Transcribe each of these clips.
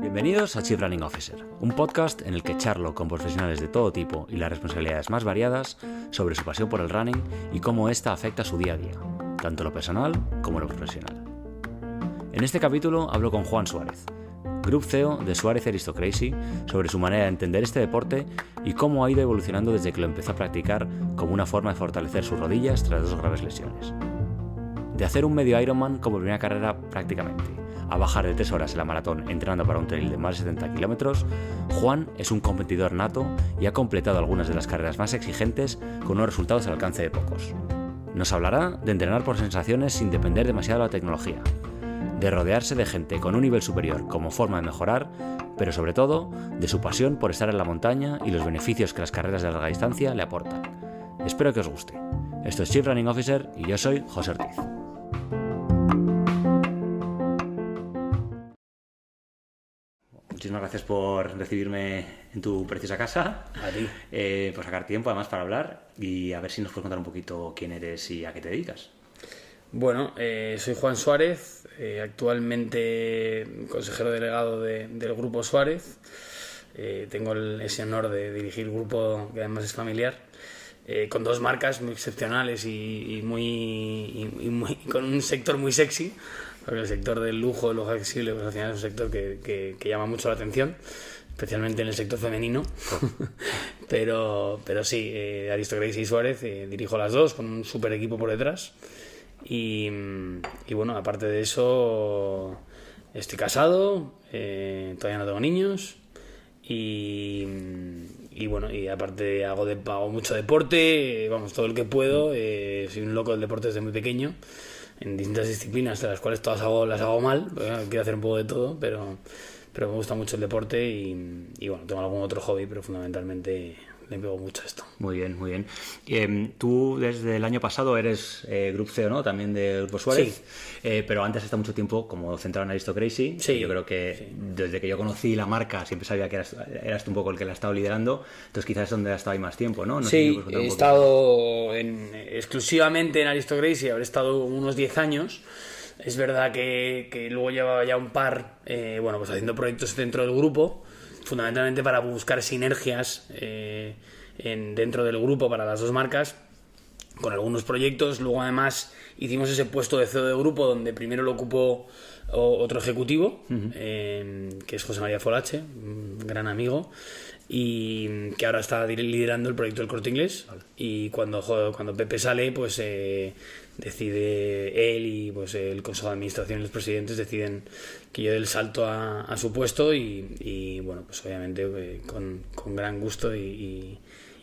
Bienvenidos a Chief Running Officer, un podcast en el que charlo con profesionales de todo tipo y las responsabilidades más variadas sobre su pasión por el running y cómo ésta afecta su día a día, tanto lo personal como lo profesional. En este capítulo hablo con Juan Suárez, Group CEO de Suárez Aristocracy, sobre su manera de entender este deporte y cómo ha ido evolucionando desde que lo empezó a practicar como una forma de fortalecer sus rodillas tras dos graves lesiones. De hacer un medio Ironman como primera carrera prácticamente, a bajar de 3 horas en la maratón entrenando para un trail de más de 70 kilómetros, Juan es un competidor nato y ha completado algunas de las carreras más exigentes con unos resultados al alcance de pocos. Nos hablará de entrenar por sensaciones sin depender demasiado de la tecnología, de rodearse de gente con un nivel superior como forma de mejorar, pero sobre todo de su pasión por estar en la montaña y los beneficios que las carreras de larga distancia le aportan. Espero que os guste. Esto es Chief Running Officer y yo soy José Ortiz. Muchísimas gracias por recibirme en tu preciosa casa. A ti. Eh, por sacar tiempo además para hablar y a ver si nos puedes contar un poquito quién eres y a qué te dedicas. Bueno, eh, soy Juan Suárez, eh, actualmente consejero delegado de- del Grupo Suárez. Eh, tengo el- ese honor de dirigir el grupo que además es familiar, eh, con dos marcas muy excepcionales y, y muy, y- y muy- con un sector muy sexy, porque el sector del lujo, el lujo accesible, pues al final es un sector que, que- llama mucho la atención, especialmente en el sector femenino. pero, pero sí, eh, Aristocracia y Suárez, eh, dirijo las dos con un super equipo por detrás. Y, bueno, aparte de eso, estoy casado, eh, todavía no tengo niños. Y, bueno, y aparte hago, de, hago mucho deporte, vamos, todo el que puedo. eh, soy un loco del deporte desde muy pequeño, en distintas disciplinas, de las cuales todas hago, las hago mal. bueno, quiero hacer un poco de todo, pero, pero me gusta mucho el deporte. Y, y bueno, tengo algún otro hobby, pero fundamentalmente le pego mucho esto. Muy bien, muy bien. Eh, tú desde el año pasado eres eh, Group CEO, ¿no? También de Grupo Suárez. Sí. Eh, pero antes estado mucho tiempo como centrado en Aristocracy. Sí, Yo creo que desde que yo conocí la marca siempre sabía que eras, eras tú un poco el que la ha estado liderando. Entonces quizás es donde has estado ahí más tiempo, ¿no? No sé si Sí, me puedes contar he estado en- exclusivamente en Aristocracy, habré estado unos 10 años. Es verdad que, que luego llevaba ya un par, eh, bueno, pues haciendo proyectos dentro del grupo, fundamentalmente para buscar sinergias eh, en, dentro del grupo para las dos marcas, con algunos proyectos. Luego además hicimos ese puesto de CEO de grupo donde primero lo ocupó otro ejecutivo, eh, que es José María Folache, un gran amigo, y que ahora está liderando el proyecto del corte inglés. Y cuando, cuando Pepe sale, pues eh, decide él y pues el Consejo de Administración y los presidentes deciden que yo dé el salto a, a su puesto y, y, bueno, pues obviamente eh, con, con gran gusto y, y-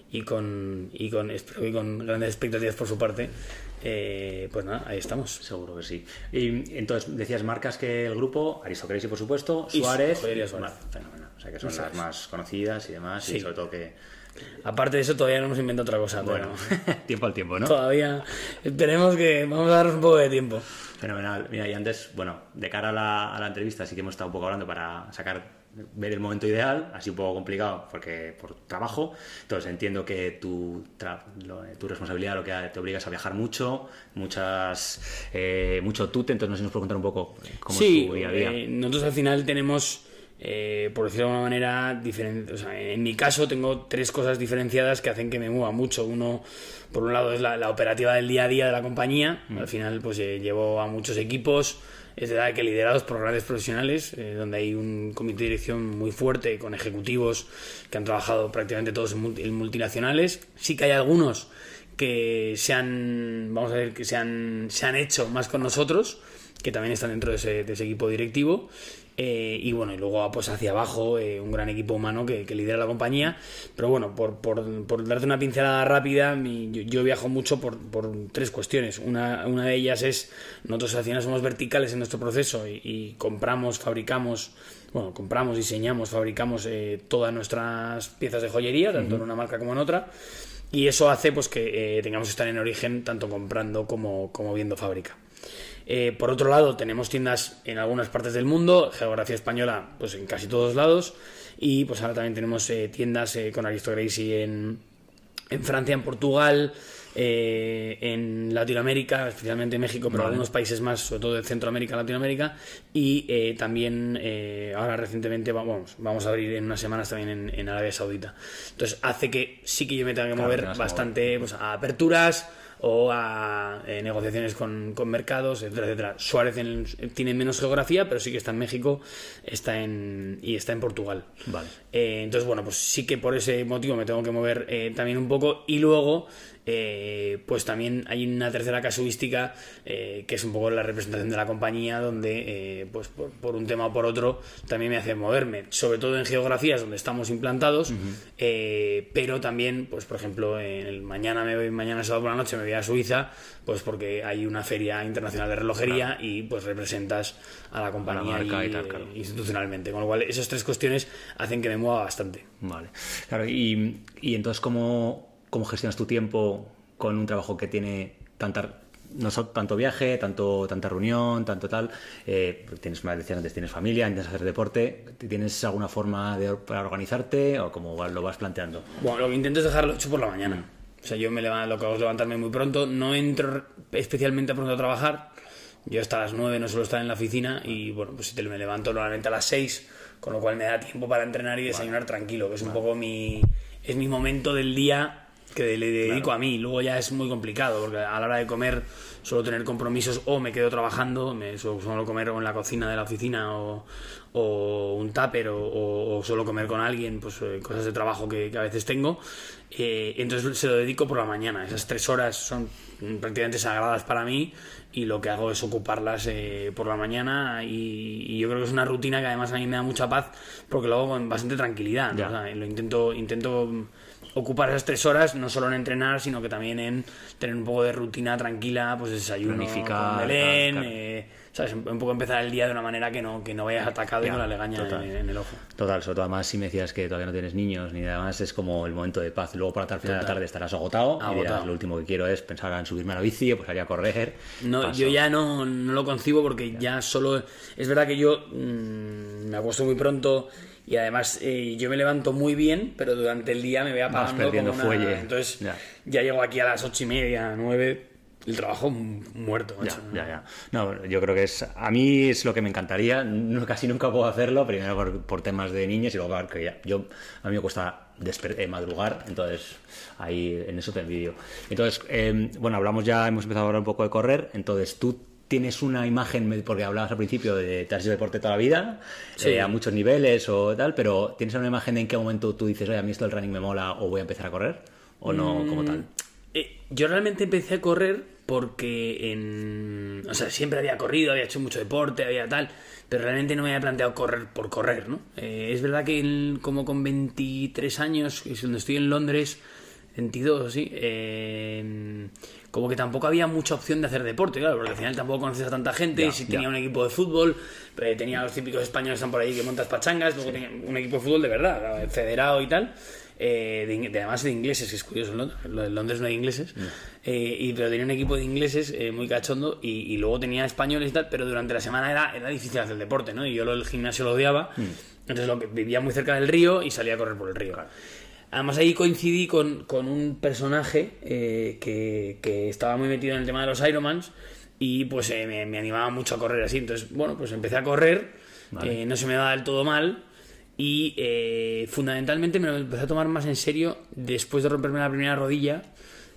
y con, y con, espero que con grandes expectativas por su parte, eh, pues nada, ahí estamos. Seguro que sí. Y entonces decías marcas que el grupo, Aristocracy por supuesto, Y Suárez. Joyería Suárez. Fenomenal. O sea que son las más conocidas y demás. Y sobre todo que. Aparte de eso, todavía no hemos inventado otra cosa. Bueno, pero tiempo al tiempo, ¿no? todavía esperemos que vamos a darnos un poco de tiempo. Fenomenal. Mira, y antes, bueno, de cara a la, a la entrevista sí que hemos estado un poco hablando para sacar, ver el momento ideal, así un poco complicado porque por trabajo. Entonces entiendo que tu, lo- tu responsabilidad lo que te obliga es a viajar mucho, muchas, eh, mucho tute, entonces no sé si nos puedes contar un poco cómo sí, es tu día a día. eh, nosotros al final tenemos, eh, por decirlo de alguna manera, diferente. O sea, en mi caso tengo tres cosas diferenciadas que hacen que me mueva mucho. Uno, por un lado, es la, la operativa del día a día de la compañía. Mm. Al final, pues eh, llevo a muchos equipos. Es verdad que liderados por grandes profesionales, eh, donde hay un comité de dirección muy fuerte con ejecutivos que han trabajado prácticamente todos en, multi- en multinacionales. Sí que hay algunos que se han, vamos a ver, que se han, se han hecho más con nosotros, que también están dentro de ese, de ese equipo directivo. Eh, y bueno, y luego pues hacia abajo eh, un gran equipo humano que, que lidera la compañía. Pero bueno, por, por, por darte una pincelada rápida, mi- yo, yo viajo mucho por, por tres cuestiones. Una, una de ellas es, nosotros al final somos verticales en nuestro proceso y, y compramos, fabricamos, bueno, compramos, diseñamos, fabricamos eh, todas nuestras piezas de joyería, tanto en una marca como en otra. Y eso hace pues que tengamos que estar en origen tanto comprando como, como viendo fábrica. Eh, por otro lado, tenemos tiendas en algunas partes del mundo, geografía española, pues en casi todos lados. Y pues ahora también tenemos eh, tiendas eh, con Aristocracy en, en Francia, en Portugal, eh, en Latinoamérica, especialmente México, pero algunos países más, sobre todo de Centroamérica, Latinoamérica, y eh, también eh, ahora recientemente vamos, vamos a abrir en unas semanas también en, en Arabia Saudita. Entonces hace que sí que yo me tenga que Claro, mover bastante pues, a aperturas o a eh, negociaciones con, con mercados, etcétera, etcétera. Suárez en- tiene menos geografía, pero sí que está en México está en, y está en Portugal. Vale. Eh, entonces, bueno, pues sí que por ese motivo me tengo que mover eh, también un poco. Y luego, eh, pues también hay una tercera casuística eh, que es un poco la representación de la compañía, donde, eh, pues por, por un tema o por otro, también me hace moverme. Sobre todo en geografías donde estamos implantados, pero también, pues por ejemplo, en el mañana me voy, mañana sábado por la noche me voy a Suiza, pues porque hay una feria internacional de relojería y pues representas a la compañía y y, tal, claro. institucionalmente. Con lo cual, esas tres cuestiones hacen que me mueva bastante. Vale. Claro, y, y entonces, ¿cómo, ¿cómo gestionas tu tiempo con un trabajo que tiene tanta, no so- tanto viaje, tanto, tanta reunión, tanto tal? Eh, tienes, me decías antes, tienes familia, intentas hacer deporte. ¿Tienes alguna forma de, para organizarte o cómo lo vas planteando? Bueno, lo que intento es dejarlo hecho por la mañana. O sea, yo me levanto, lo que hago es levantarme muy pronto. No entro especialmente pronto a trabajar. Yo hasta las 9 no suelo estar en la oficina y bueno, pues si te- me levanto normalmente a las 6, con lo cual me da tiempo para entrenar y desayunar tranquilo, que es un poco mi es mi momento del día que le dedico a mí. Luego ya es muy complicado porque a la hora de comer suelo tener compromisos o me quedo trabajando, me suelo, suelo comer o en la cocina de la oficina o, o un tupper o, o- o suelo comer con alguien, pues eh, cosas de trabajo que, que a veces tengo. Eh, entonces se lo dedico por la mañana. Esas tres horas son prácticamente sagradas para mí y lo que hago es ocuparlas eh, por la mañana y, y yo creo que es una rutina que además a mí me da mucha paz porque lo hago con bastante tranquilidad. ¿no? O sea, lo intento, intento ocupar esas tres horas no solo en entrenar, sino que también en tener un poco de rutina tranquila, pues desayuno Planificar, con Belén, tal, claro. eh, ¿sabes? Un poco empezar el día de una manera que no, que no vayas atacado y con la legaña total. en, en el ojo. Total, sobre todo además si me decías que todavía no tienes niños ni nada más, es como el momento de paz. Luego para tal final de la tarde estarás agotado, y dirás, Agotado. lo último que quiero es pensar en subirme a la bici, pues salir a correr. No, Paso. yo ya no, no lo concibo porque ya solo... Es verdad que yo mm, me acuesto muy pronto y además eh, yo me levanto muy bien, pero durante el día me voy apagando perdiendo como una- fuelle. Entonces Ya. ya. llego aquí a las ocho y media, nueve, el trabajo muerto. Ya, macho. ya, ya. No, yo creo que es. A mí es lo que me encantaría. No, casi nunca puedo hacerlo. Primero por, por temas de niños y luego porque ya, yo, a mí me cuesta eh, madrugar. Entonces, ahí en eso te envidio. Entonces, eh, bueno, hablamos ya, hemos empezado a hablar un poco de correr. Entonces, tú tienes una imagen, porque hablabas al principio de te has hecho deporte toda la vida, Sí. eh, a muchos niveles o tal, pero ¿tienes una imagen de en qué momento tú dices, oye, a mí esto del running me mola o voy a empezar a correr? ¿O no como tal? Eh, yo realmente empecé a correr porque en... O sea, siempre había corrido, había hecho mucho deporte, había tal, pero realmente no me había planteado correr por correr, ¿no? Eh, es verdad que el- como con 23 años, donde estoy en Londres, 22 sí, eh, como que tampoco había mucha opción de hacer deporte, claro, porque al final tampoco conoces a tanta gente, Ya, si tenía un equipo de fútbol, eh, tenía los típicos españoles que están por ahí que montas pachangas, luego tenía un equipo de fútbol de verdad, federado y tal, eh, de, de- además de ingleses, que es curioso, en Londres, no hay ingleses, eh, y, pero tenía un equipo de ingleses eh, muy cachondo y, y luego tenía españoles y tal, pero durante la semana era, era difícil hacer deporte, ¿no? Y yo lo, el gimnasio lo odiaba, entonces lo que, vivía muy cerca del río y salía a correr por el río. Además ahí coincidí con, con un personaje eh, que, que estaba muy metido en el tema de los Ironmans y pues eh, me, me animaba mucho a correr así. Entonces, bueno, pues empecé a correr, Vale. eh, no se me daba del todo mal y eh, fundamentalmente me lo empecé a tomar más en serio después de romperme la primera rodilla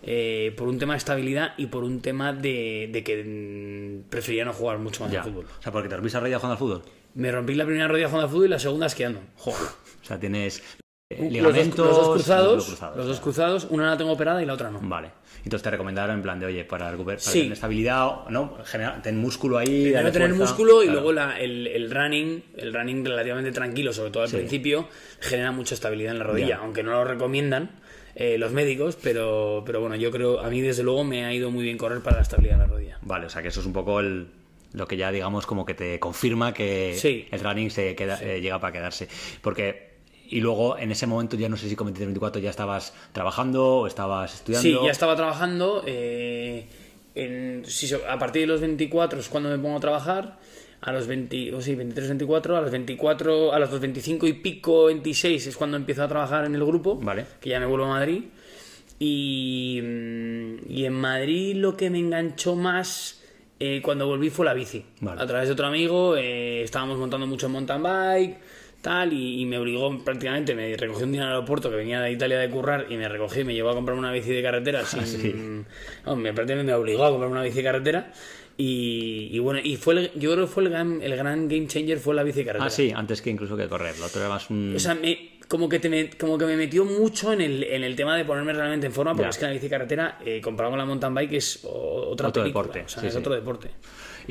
eh, por un tema de estabilidad y por un tema de, de que mm, prefería no jugar mucho más Ya. al fútbol. O sea, porque te rompiste la rodilla jugando al fútbol. Me rompí la primera rodilla jugando al fútbol y la segunda esquiando. Joder. O sea, tienes eh, Los dos, ligamentos. los dos cruzados, cruzados, los dos cruzados, una la tengo operada y la otra no. Vale. Entonces te recomendaron en plan de, oye, para recuperar Sí. tener estabilidad, ¿no? Generar, ten músculo ahí. Primero tener fuerza. músculo y Claro. luego la- el, el running, el running relativamente tranquilo, sobre todo al Sí. principio, genera mucha estabilidad en la rodilla, Ya. aunque no lo recomiendan eh, los médicos, pero, pero bueno, yo creo, a mí desde luego me ha ido muy bien correr para la estabilidad de la rodilla. Vale, o sea que eso es un poco el, lo que ya digamos como que te confirma que Sí. el running se queda, eh, llega para quedarse. Porque. Y luego en ese momento ya no sé si con 23-24 ya estabas trabajando o estabas estudiando. Sí, ya estaba trabajando. eh, en- a partir de los 24 es cuando me pongo a trabajar. A los 20, o sí, 23, 24, a los 24, a los 25 y pico, 26 es cuando empiezo a trabajar en el grupo. Vale. Que ya me vuelvo a Madrid. Y, mm, y en Madrid lo que me enganchó más eh, cuando volví fue la bici. Vale. A través de otro amigo, eh, estábamos montando mucho en mountain bike, tal, y, y me obligó prácticamente, me recogió un día en el aeropuerto que venía de Italia de currar y me recogí y me llevó a comprar una bici de carretera. Sin, sí. no, me, prácticamente me obligó a comprar una bici de carretera. Y, y bueno, y fue el- yo creo que fue el gran, el gran game changer fue la bici de carretera. Ah, sí, antes que incluso que correr. Lo otro era más un... O sea, me- como, que te me, como que me metió mucho en el, en el tema de ponerme realmente en forma, porque Ya. es que la bici de carretera, eh, comparado con la mountain bike, es otra Otro película, deporte, O sea, sí, es sí. otro deporte.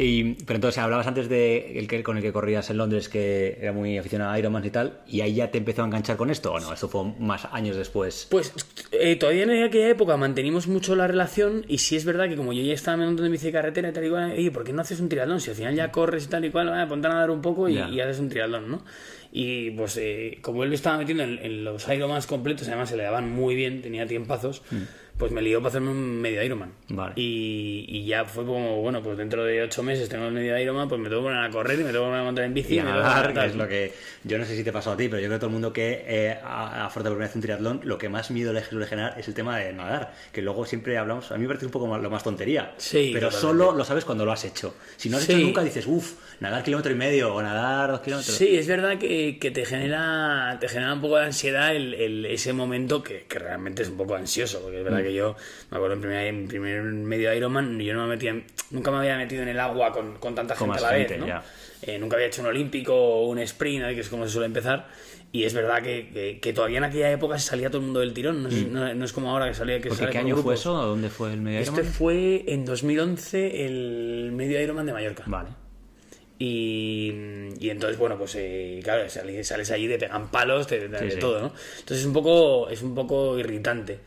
Y, pero entonces hablabas antes de el que con el que corrías en Londres que era muy aficionado a Ironman y tal, y ahí ya te empezó a enganchar con esto o no, esto fue más años después. Pues eh, todavía en aquella época mantenimos mucho la relación y sí es verdad que como yo ya estaba en bici de carretera y tal y cual, oye, ¿por qué no haces un triatlón? Si al final ya corres y tal y cual, ah, ponte a nadar un poco y, y haces un triatlón, ¿no? Y pues eh, como él me estaba metiendo en, en los Ironmans completos, además se le daban muy bien, tenía tiempazos, pues me lió para hacerme un medio Ironman. Vale. Y, y ya fue como, bueno, pues dentro de ocho meses tengo el medio Ironman, pues me tengo que poner a correr y me tengo que poner a montar en bici. Y a me tengo que nadar, que es lo que yo no sé si te pasó a ti, pero yo creo que todo el mundo que eh, afronta por primera vez un triatlón, lo que más miedo le suele generar es el tema de nadar, que luego siempre hablamos, a mí me parece un poco más- lo más tontería, Sí, pero totalmente. solo lo sabes cuando lo has hecho. Si no has Sí. hecho nunca dices, uff, nadar kilómetro y medio o nadar dos kilómetros. Sí, es verdad que, que te genera te genera un poco de ansiedad el, el- ese momento que, que realmente es un poco ansioso, porque es Mm. verdad que yo me acuerdo en primer, en primer medio Ironman, yo no me metía, nunca me había metido en el agua con, con tanta Con gente a la vez, gente, ¿no? ya. Eh, nunca había hecho un olímpico o un sprint, ¿eh? que es como se suele empezar, y es verdad que, que- que todavía en aquella época se salía todo el mudo del tirón, no, es, no- no es como ahora que salía que Mm. Sale ¿qué año fue eso? ¿Dónde fue el medio Este Ironman? fue en 2011 el medio Ironman de Mallorca. Vale. Y, y entonces, bueno, pues eh, claro, sales, sales allí, te pegan palos, te- de, Sí, de sí. todo, ¿no? Entonces es un poco, es un poco irritante.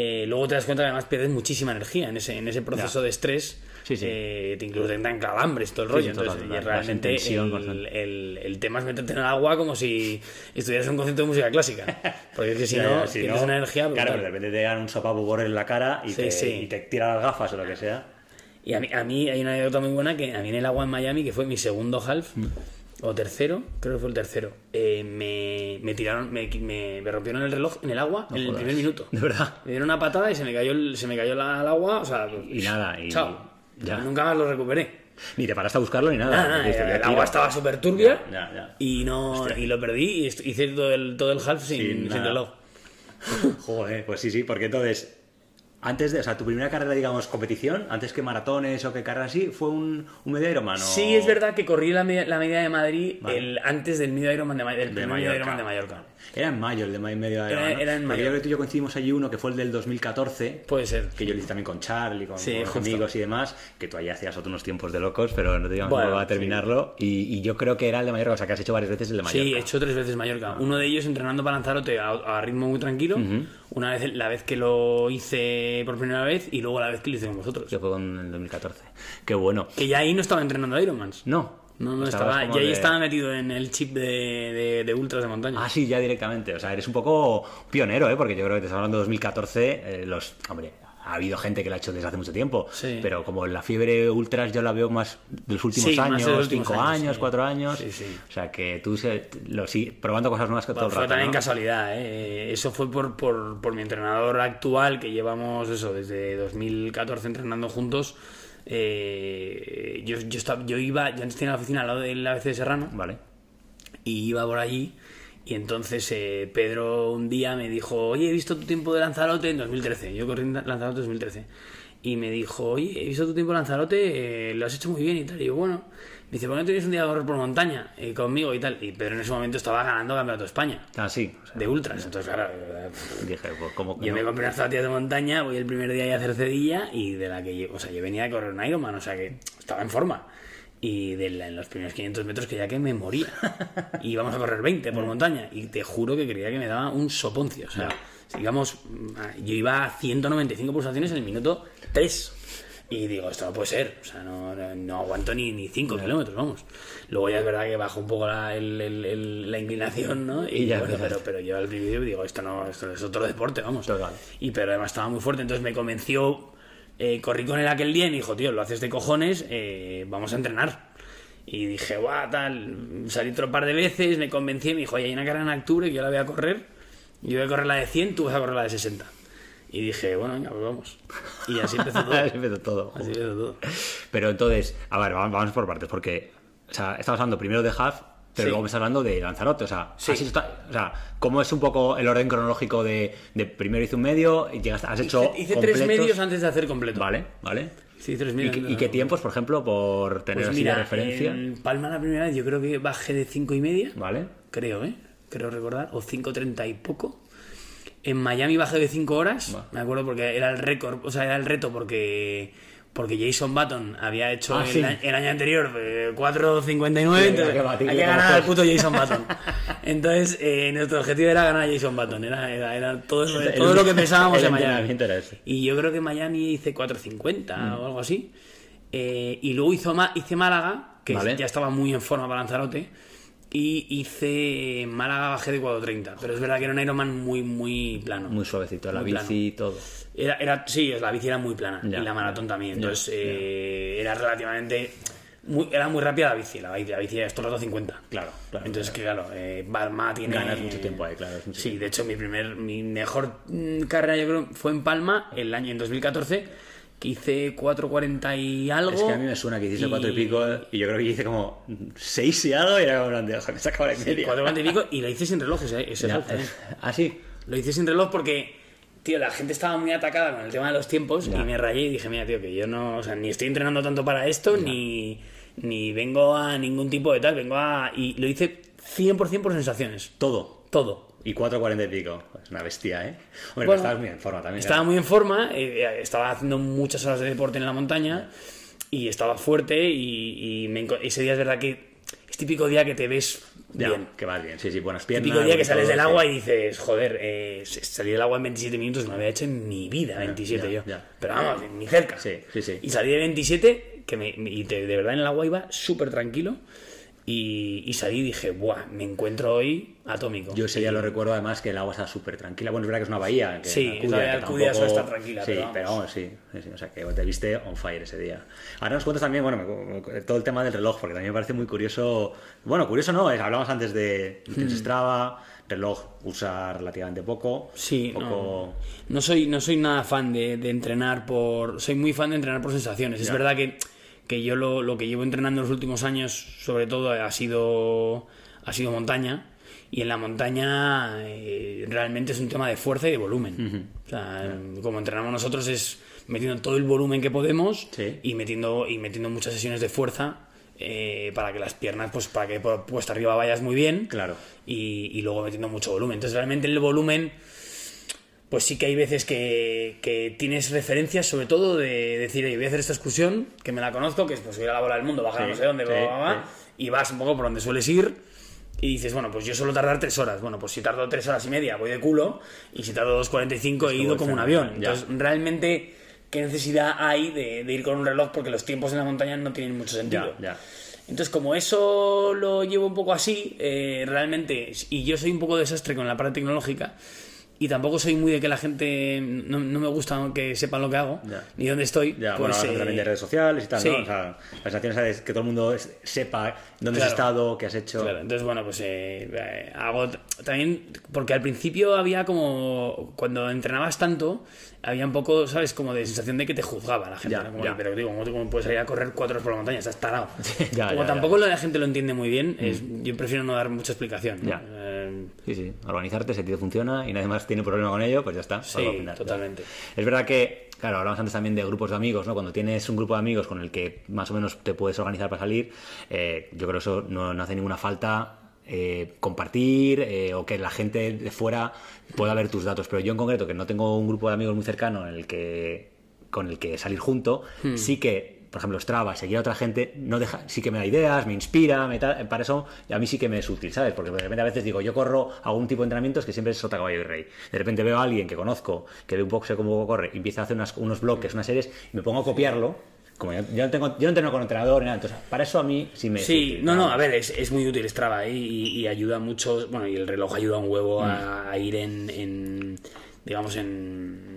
Eh, luego te das cuenta que además pierdes muchísima energía en ese, en ese proceso Ya. de estrés. Sí, sí. Eh, te incluso te entran calambres, todo el Sí, rollo. Entonces, total. y realmente el, el- el tema es meterte en el agua como si estuvieras en un concierto de música clásica. Porque es que si no, si tienes no, una energía Claro, brutal. pero de repente te dan un sopapo por en la cara y, te, y te tira las gafas o lo que sea. Y a mí, a mí hay una anécdota muy buena que a mí en el agua en Miami, que fue mi segundo half, Mm. O tercero, creo que fue el tercero, eh, me, me tiraron, me, me, me rompieron el reloj en el agua en el primer minuto. De verdad. Me dieron una patada y se me cayó, el- se me cayó la, al agua, o sea, Y nada, y- chao. ya. Nunca más lo recuperé. Ni te paraste a buscarlo ni nada. Nada, el, "Ya agua tiro". estaba súper turbia Ya, ya. y no y lo perdí y hice todo el, todo el half sin, Sin sin reloj. Joder, pues sí, sí, porque entonces, antes de, o sea, tu primera carrera, digamos, competición, antes que maratones o que carreras así, fue un, un medio Ironman. ¿o? Sí, es verdad que corrí la, media- la media de Madrid Vale. el, antes del medio Ironman de, del De primer Ironman de Mallorca. Era en mayo el de medio Ironman. Era- ¿no? era en mayo. yo creo que tú y yo coincidimos allí uno que fue el del 2014. Puede ser. Que yo lo hice también con Charlie, con, Sí, con amigos y demás, que tú allí hacías otros tiempos de locos, pero no te digamos Bueno, cómo va a terminarlo. Y, y yo creo que era el de Mallorca, o sea, que has hecho varias veces el de Mallorca. Sí, he hecho tres veces Mallorca. Uno de ellos entrenando para Lanzarote a, a ritmo muy tranquilo. Una vez la vez que lo hice por primera vez y luego la vez que lo hice con vosotros. Que fue en el 2014. Qué bueno. Que ya ahí no estaba entrenando a Ironmans. No. No, no estaba. Ya ahí de- estaba metido en el chip de, de, de ultras de montaña. Ah, sí, ya directamente. O sea, eres un poco pionero, ¿eh? Porque yo creo que te estás hablando de 2014. eh, los, hombre, ha habido gente que lo ha hecho desde hace mucho tiempo. Sí. Pero como la fiebre ultras yo la veo más de los últimos Sí, más de años, los últimos cinco años, años, sí. cuatro años. Sí, sí. O sea, que tú se- lo sigues probando cosas nuevas que todo el fue rato, también ¿no? casualidad, ¿eh? Eso fue por, por, por mi entrenador actual, que llevamos eso desde 2014 entrenando juntos. Eh, yo, yo, estaba, yo iba, yo antes tenía la oficina al lado del ABC de Serrano. Vale. y iba por allí y entonces eh, Pedro un día me dijo, oye, he visto tu tiempo de Lanzarote en 2013, yo corrí en Lanzarote en 2013 y me dijo, oye, he visto tu tiempo de Lanzarote, eh, lo has hecho muy bien y tal, y yo, bueno, dice, ¿por qué no tienes un día a correr por montaña eh, conmigo y tal? Y Pedro en ese momento estaba ganando Campeonato de España Ah, sí. O sea, de ultras, entonces claro, eh, dije, pues, ¿cómo que yo no? me compré unas zapatillas de montaña, voy el primer día a hacer cedilla y de la que o sea, yo venía a correr un Ironman, o sea que estaba en forma. Y de la- en los primeros 500 metros que ya que me moría. Y íbamos a correr 20 por montaña. Y te juro que creía que me daba un soponcio. O sea, digamos, yo iba a 195 pulsaciones en el minuto 3. Y digo, esto no puede ser. O sea, no, no, aguanto ni, ni 5 kilómetros, vamos. Luego ya es verdad que bajó un poco la, el- el- el- la inclinación, ¿no? Y, ya bueno, pero, pero yo al principio digo, esto no, esto es otro deporte, vamos. Total. Y pero además estaba muy fuerte, entonces me convenció. eh, corrí con él aquel día y me dijo, tío, lo haces de cojones, eh, vamos a entrenar. Y dije, guau, tal. Salí otro par de veces, me convencí y me dijo, oye, hay una carrera en octubre que yo la voy a correr. Yo voy a correr la de 100, tú vas a correr la de 60. Y dije, bueno, venga, pues vamos. Y así empezó todo. Así empezó todo. Así empezó todo. Pero entonces, a ver, vamos, por partes, porque o sea, estamos hablando primero de Half, pero Sí. luego me estás hablando de Lanzarote. O sea, Sí. así está- o sea, ¿cómo es un poco el orden cronológico de, de primero hice un medio y llegaste, has hecho Hice, hice tres medios antes de hacer completo. Vale, vale. Sí, tres ¿Y, medios. y qué tiempos, por ejemplo, por tener Pues así mira, de referencia? en Palma la primera vez yo creo que bajé de cinco y media. Vale. creo, ¿eh? Creo recordar, o 5.30 y poco. En Miami bajé de 5 horas, Va. me acuerdo porque era el récord, o sea, era el reto porque porque Jason Button había hecho Ah, el, sí. a- el año anterior eh, 4.59, Sí, entonces hay que ganar al puto Jason Button. Entonces, eh, nuestro objetivo era ganar a Jason Button, era, era, era todo, eso- El- todo lo que pensábamos el en Miami. Y yo creo que en Miami hice 4.50 Mm. o algo así. Eh, y luego hizo, hice Málaga, que Vale. ya estaba muy en forma para Lanzarote. Y hice Málaga bajé de 4.30. Pero es verdad que era un Ironman muy, muy plano. Muy suavecito, la Muy bici y todo. Era, era, sí, la bici era muy plana. Ya, y la maratón también. ya, Entonces eh, era relativamente. Muy, era muy rápida la bici. La bici, la bici es todo el rato 50. Claro, claro. Entonces, que claro, eh, Palma tiene. Ganas mucho tiempo ahí, claro, mucho sí, tiempo. de hecho, mi primer, mi mejor mm, carrera, yo creo, fue en Palma, el año en 2014, que hice 4.40 y algo. Es que a mí me suena que hiciste y- cuatro y pico y yo creo que hice como seis y algo y era como grande, ojo, me sacaba la Sí, media. 4.40 y pico, y la hice sin relojes, eh, ese Ya, es eh. Ah, sí. Lo hice sin reloj porque, tío, la gente estaba muy atacada con el tema de los tiempos Ya. y me rayé y dije, mira, tío, que yo no, o sea, ni estoy entrenando tanto para esto, ni, ni vengo a ningún tipo de tal, vengo a... Y lo hice 100% por sensaciones, Todo. todo. Y 4.40 y pico. Es una bestia, ¿eh? Hombre, Bueno, estabas muy en forma también. Estaba muy en forma, eh, estaba haciendo muchas horas de deporte en la montaña y estaba fuerte y, y me ese día es verdad que es típico día que te ves Ya, bien. que vas bien. Sí, sí, buenas piernas. Típico día que sales todo, del sí. agua y dices, joder, eh, salir del agua en 27 minutos no lo había hecho en mi vida, 27 ya, yo. ya. Pero vamos, ni cerca. Sí, sí, sí. Y salí de 27, que me, y de, de verdad en el agua iba súper tranquilo. Y, y salí y dije, buah, me encuentro hoy atómico. Yo ese día lo recuerdo además que el agua está súper tranquila. Bueno, es verdad que es una bahía. Que Sí, la de Alcudia, tampoco- suele estar tranquila, Sí, pero vamos. pero sí, sí, O sea, que te viste on fire ese día. Ahora nos cuentas también, bueno, todo el tema del reloj, porque también me parece muy curioso. Bueno, curioso no, es, hablamos antes de Hmm. tienes Strava, reloj usa relativamente poco. Sí, poco... no. No soy, no soy nada fan de, de entrenar por. Soy muy fan de entrenar por sensaciones. Es verdad que, que yo lo, lo que llevo entrenando en los últimos años, sobre todo, ha sido, ha sido montaña. Y en la montaña eh, realmente es un tema de fuerza y de volumen. O sea, como entrenamos nosotros es metiendo todo el volumen que podemos Sí. y metiendo y metiendo muchas sesiones de fuerza eh, para que las piernas, pues para que por puesta arriba vayas muy bien Claro. y, y luego metiendo mucho volumen. Entonces, realmente el volumen, pues sí que hay veces que, que tienes referencias, sobre todo de decir, voy a hacer esta excursión, que me la conozco, que es pues ir a la bola del mundo, bajar a Sí, no sé dónde, sí, bla, bla, bla, sí. y vas un poco por donde sueles ir. Y dices, bueno, pues yo suelo tardar tres horas. Bueno, pues si tardo tres horas y media, voy de culo. Y si tardo 2.45, he ido como un avión. Ya. Entonces, realmente, ¿qué necesidad hay de, de ir con un reloj? Porque los tiempos en la montaña no tienen mucho sentido. Ya, ya. Entonces, como eso lo llevo un poco así, eh, realmente, y yo soy un poco desastre con la parte tecnológica, y tampoco soy muy de que la gente, no, no me gusta que sepan lo que hago, Ya. ni dónde estoy, Ya, pues, bueno, eh, también de redes sociales y tal, sí. ¿no? O sea, la sensación es que todo el mundo sepa dónde has estado, qué has hecho. Claro, entonces, bueno, pues eh, eh, hago también, porque al principio había como, cuando entrenabas tanto, había un poco, ¿sabes? Como de sensación de que te juzgaba la gente. Ya, ¿no? Como. Pero digo, ¿cómo, puedes salir a correr cuatro horas por la montaña? Estás tarado. ya, como ya, tampoco la gente lo entiende muy bien, es- yo prefiero no dar mucha explicación. ¿no? Ya. Eh, Sí, sí, organizarte, si te funciona y nadie más tiene problema con ello, pues ya está. Sí, totalmente. Es verdad que, claro, hablamos antes también de grupos de amigos, ¿no? Cuando tienes un grupo de amigos con el que más o menos te puedes organizar para salir, eh, yo creo que eso no, no hace ninguna falta eh, compartir eh, o que la gente de fuera pueda ver tus datos. Pero yo en concreto, que no tengo un grupo de amigos muy cercano en el que, con el que salir junto, Hmm. sí que por ejemplo, Strava, seguir a otra gente, no deja, sí que me da ideas, me inspira, me tal- para eso a mí sí que me es útil, ¿sabes? Porque de repente a veces digo, yo corro algún tipo de entrenamientos que siempre es sota, caballo y rey. De repente veo a alguien que conozco, que ve un poco, sé cómo corre, y empieza a hacer unas- unos bloques, unas series, y me pongo a copiarlo. Como yo, yo no tengo, yo no entreno con entrenador ni nada, entonces para eso a mí sí me es Sí, útil, no, no, a ver, es, es muy útil Strava ¿eh? y, y ayuda mucho, bueno, y el reloj ayuda un huevo Mm. a, a ir en, en, digamos, en,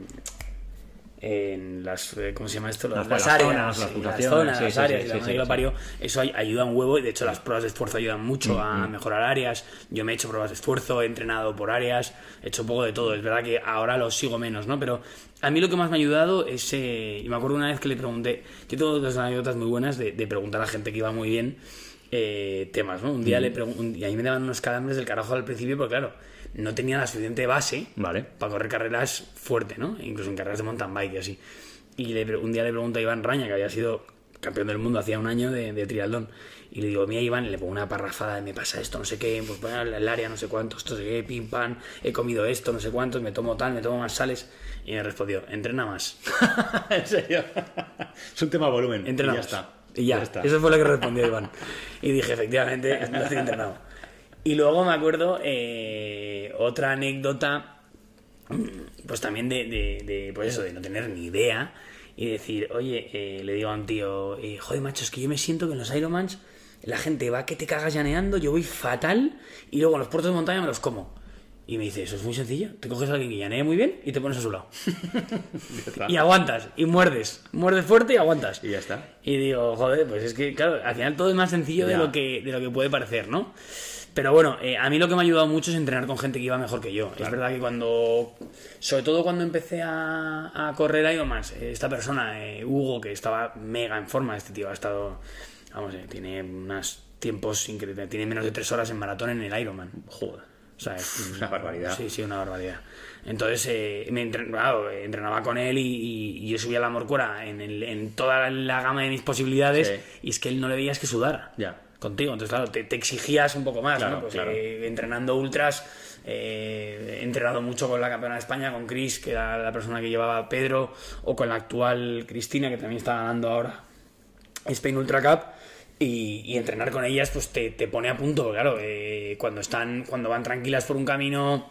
en las eh, ¿cómo se llama esto? las, Las- las las áreas, zonas, las sí, las pulsaciones, zonas, sí, las sí, áreas, la que lo parió, eso ay- ayuda un huevo y de hecho las pruebas de esfuerzo ayudan mucho a Mm, mejorar áreas. Yo me he hecho pruebas de esfuerzo, he entrenado por áreas, he hecho un poco de todo. Es verdad que ahora lo sigo menos, ¿no? Pero a mí lo que más me ha ayudado es, eh, y me acuerdo una vez que le pregunté, yo tengo dos anécdotas muy buenas de, de preguntar a gente que iba muy bien eh, temas, ¿no? Un día le pregun- y a mí me daban unos calambres del carajo al principio, porque claro, no tenía la suficiente base Vale. para correr carreras fuerte, ¿no? Incluso en carreras de mountain bike y así. Y le un día le pregunto a Iván Raña, que había sido campeón del mundo hacía un año de, de triatlón, y le digo, mira Iván, le pongo una parrafada de me pasa esto, no sé qué, pues bueno, el área, no sé cuánto, esto, sé qué, pim, pam, he comido esto, no sé cuántos, me tomo tal, me tomo más sales, y me respondió, entrena más, en serio. es un tema de volumen. entrena y ya más. está. Y ya, está. eso fue lo que respondió Iván. Y dije, efectivamente, no estoy entrenado. Y luego me acuerdo eh, otra anécdota pues también de, de, de, pues eso, de no tener ni idea y decir, oye, eh, le digo a un tío, eh, joder, macho, es que yo me siento que en los Ironmans la gente va que te cagas llaneando, yo voy fatal y luego en los puertos de montaña me los como. Y me dice, eso es muy sencillo, te coges a alguien que llanee muy bien y te pones a su lado. y aguantas, y muerdes, muerdes fuerte y aguantas. Y ya está. Y digo, joder, pues es que, claro, al final todo es más sencillo de lo, que, de lo que puede parecer, ¿no? Pero bueno, eh, a mí lo que me ha ayudado mucho es entrenar con gente que iba mejor que yo. Es verdad que cuando, sobre todo cuando empecé a, a correr Ironmans, eh, esta persona, eh, Hugo, que estaba mega en forma, este tío ha estado, vamos, eh, tiene unos tiempos increíbles, tiene menos de tres horas en maratón en el Ironman. Joder. O sea, es Una barbaridad. Sí, sí, una barbaridad. Entonces, eh, me entren- claro, eh, entrenaba con él y, y- y yo subía la morcuera en, el- en toda la gama de mis posibilidades Sí. y es que él no le veías que sudar Ya. Contigo. Entonces, claro, te, te exigías un poco más, Claro, ¿no? Pues, claro. eh, entrenando ultras, eh, he entrenado mucho con la campeona de España, con Chris, que era la persona que llevaba a Pedro, o con la actual Cristina, que también está ganando ahora Spain Ultra Cup. Y, y entrenar con ellas pues te, te pone a punto, claro, eh, cuando están, cuando van tranquilas por un camino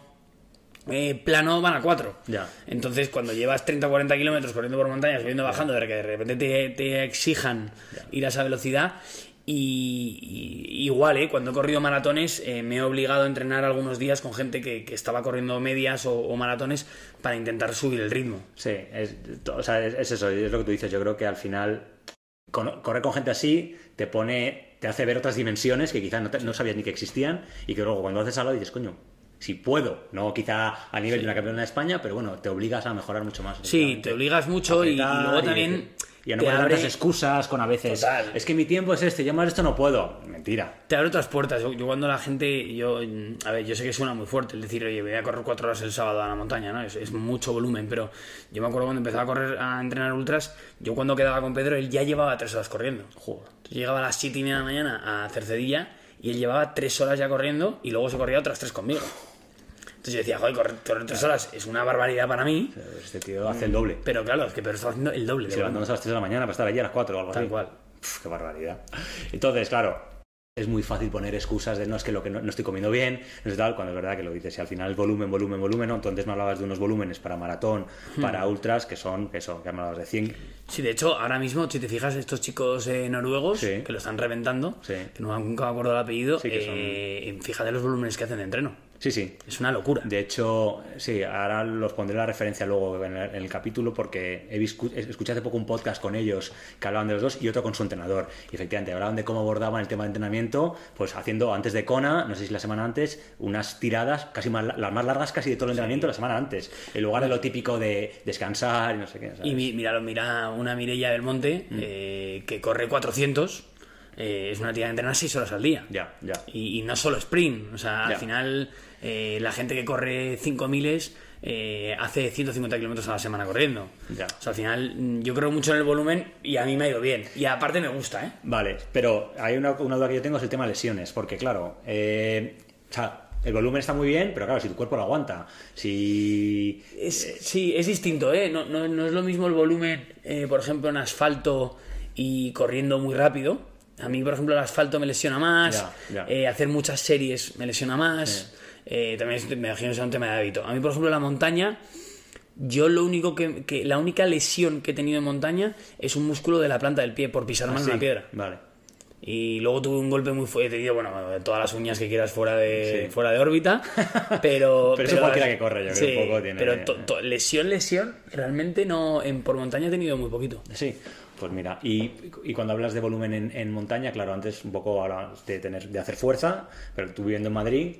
eh, plano van a 4. Ya. Entonces, cuando llevas 30 o 40 kilómetros corriendo por montañas, subiendo, bajando, de que de repente te, te exijan ir a esa velocidad. Y, y- igual, ¿eh? cuando he corrido maratones, eh, me he obligado a entrenar algunos días con gente que, que estaba corriendo medias o, o maratones para intentar subir el ritmo. Sí, es, o sea, es, es eso, es lo que tú dices. Yo creo que al final con- correr con gente así te pone, te hace ver otras dimensiones que quizás no, no sabías ni que existían y que luego cuando haces algo dices, coño, si puedo, no quizá a nivel de una campeona de España, pero bueno, te obligas a mejorar mucho más. Sí, te obligas mucho y, luego también Y a no poner abre, tantas excusas con a veces. Total. Es que mi tiempo es este, yo más esto no puedo. Mentira. te abre otras puertas. Yo, yo cuando la gente, yo, a ver, yo sé que suena muy fuerte el decir, oye, voy a correr cuatro horas el sábado a la montaña, ¿no? Es, es mucho volumen, pero yo me acuerdo cuando empezaba a correr, a entrenar ultras, yo cuando quedaba con Pedro, él ya llevaba tres horas corriendo. Joder. Llegaba a las siete y media de la mañana a Cercedilla y él llevaba tres horas ya corriendo y luego se corría otras tres conmigo. Entonces yo decía, joder, correr, correr tres horas es una barbaridad para mí, Este tío hace el doble. pero claro, es que Pedro está haciendo el doble. Se volumen. levantamos a las 3 de la mañana para estar allí a las 4 o algo Tal así. cual. Uf, qué barbaridad. Entonces, claro, es muy fácil poner excusas de no es que lo que no, no estoy comiendo bien, no es tal, cuando es verdad que lo dices. Y al final volumen, volumen, volumen, ¿no? Entonces me hablabas de unos volúmenes para maratón, Hmm. para ultras, que son, eso, que me hablabas de 100. Sí, de hecho, ahora mismo, si te fijas, estos chicos eh, noruegos Sí. que lo están reventando, Sí. que no, nunca me acuerdo el apellido, Sí, que son- eh, fíjate los volúmenes que hacen de entreno. Sí, sí. Es una locura. De hecho, sí, ahora los pondré la referencia luego en el, en el capítulo porque he escuché hace poco un podcast con ellos que hablaban de los dos y otro con su entrenador. Y efectivamente, hablaban de cómo abordaban el tema de entrenamiento, pues haciendo antes de Kona, no sé si la semana antes, unas tiradas casi más, la- las más largas casi de todo el entrenamiento la semana antes, en lugar de lo típico de descansar y no sé qué. ¿sabes? Y mi- mira, mira una Mirella del Monte Mm. eh, que corre 400, eh, es una tía que entrena 6 horas al día. Ya, ya. Y, y no solo sprint, o sea, Ya. al final eh, la gente que corre 5 miles eh, hace 150 kilómetros a la semana corriendo. Ya. O sea, al final mm, yo creo mucho en el volumen y a mí me ha ido bien. Y aparte me gusta, ¿eh? Vale, pero hay una, una duda que yo tengo es el tema de lesiones, porque claro, eh, o sea, el volumen está muy bien, pero claro, si tu cuerpo lo aguanta, si... Es- sí, es distinto, ¿eh? No, no- no es lo mismo el volumen, por ejemplo, en asfalto y corriendo muy rápido. A mí, por ejemplo, el asfalto me lesiona más, Ya, ya. hacer muchas series me lesiona más. Eh, también es- me imagino que sea un tema de hábito. A mí, por ejemplo, la montaña, yo lo único que, que- La única lesión que he tenido en montaña es un músculo de la planta del pie por pisar mal Ah, sí, una piedra. Vale. Y luego tuve un golpe muy fuerte, he tenido, bueno, todas las uñas que quieras fuera de, Sí. fuera de órbita, pero... Pero eso cualquiera que corre, yo creo, un poco tiene- Pero to- to- lesión, lesión, realmente no, en, por montaña he tenido muy poquito. Sí, pues mira, y, y cuando hablas de volumen en, en montaña, claro, antes un poco hablabas de, tener, de hacer fuerza, pero tú viviendo en Madrid,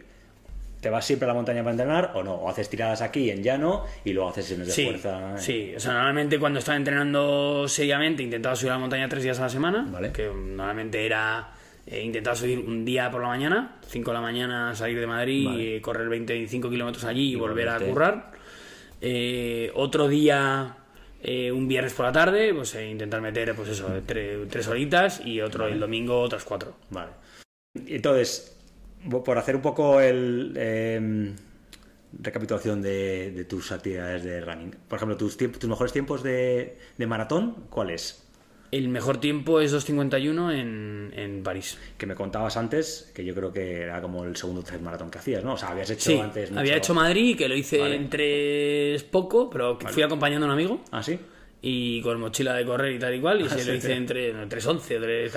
¿te vas siempre a la montaña para entrenar o no? ¿O haces tiradas aquí en llano y luego haces sesiones de Sí, fuerza? sí, o sea, normalmente cuando estaba entrenando seriamente intentaba subir a la montaña tres días a la semana, Vale. que normalmente era eh, intentar subir un día por la mañana, 5 de la mañana salir de Madrid, Vale. y correr 20-25 kilómetros allí y, Y volver a currar. Eh, otro día, eh, un viernes por la tarde, pues eh, intentar meter, pues eso, tre- tres horitas y otro el domingo otras cuatro. Vale. Entonces, por hacer un poco el eh, recapitulación de, de tus actividades de running. Por ejemplo, tus, tiemp- tus mejores tiempos de, de maratón, ¿cuáles? El mejor tiempo es 2.51 en, en París. Que me contabas antes, que yo creo que era como el segundo o tercer maratón que hacías, ¿no? O sea, habías hecho Sí, antes. mucho- había hecho Madrid, que lo hice Vale. en tres poco, pero que fui acompañando a un amigo ¿Ah, sí? y con mochila de correr y tal y cual, y Ah, se sí, lo hice sí. entre no, 3.11 o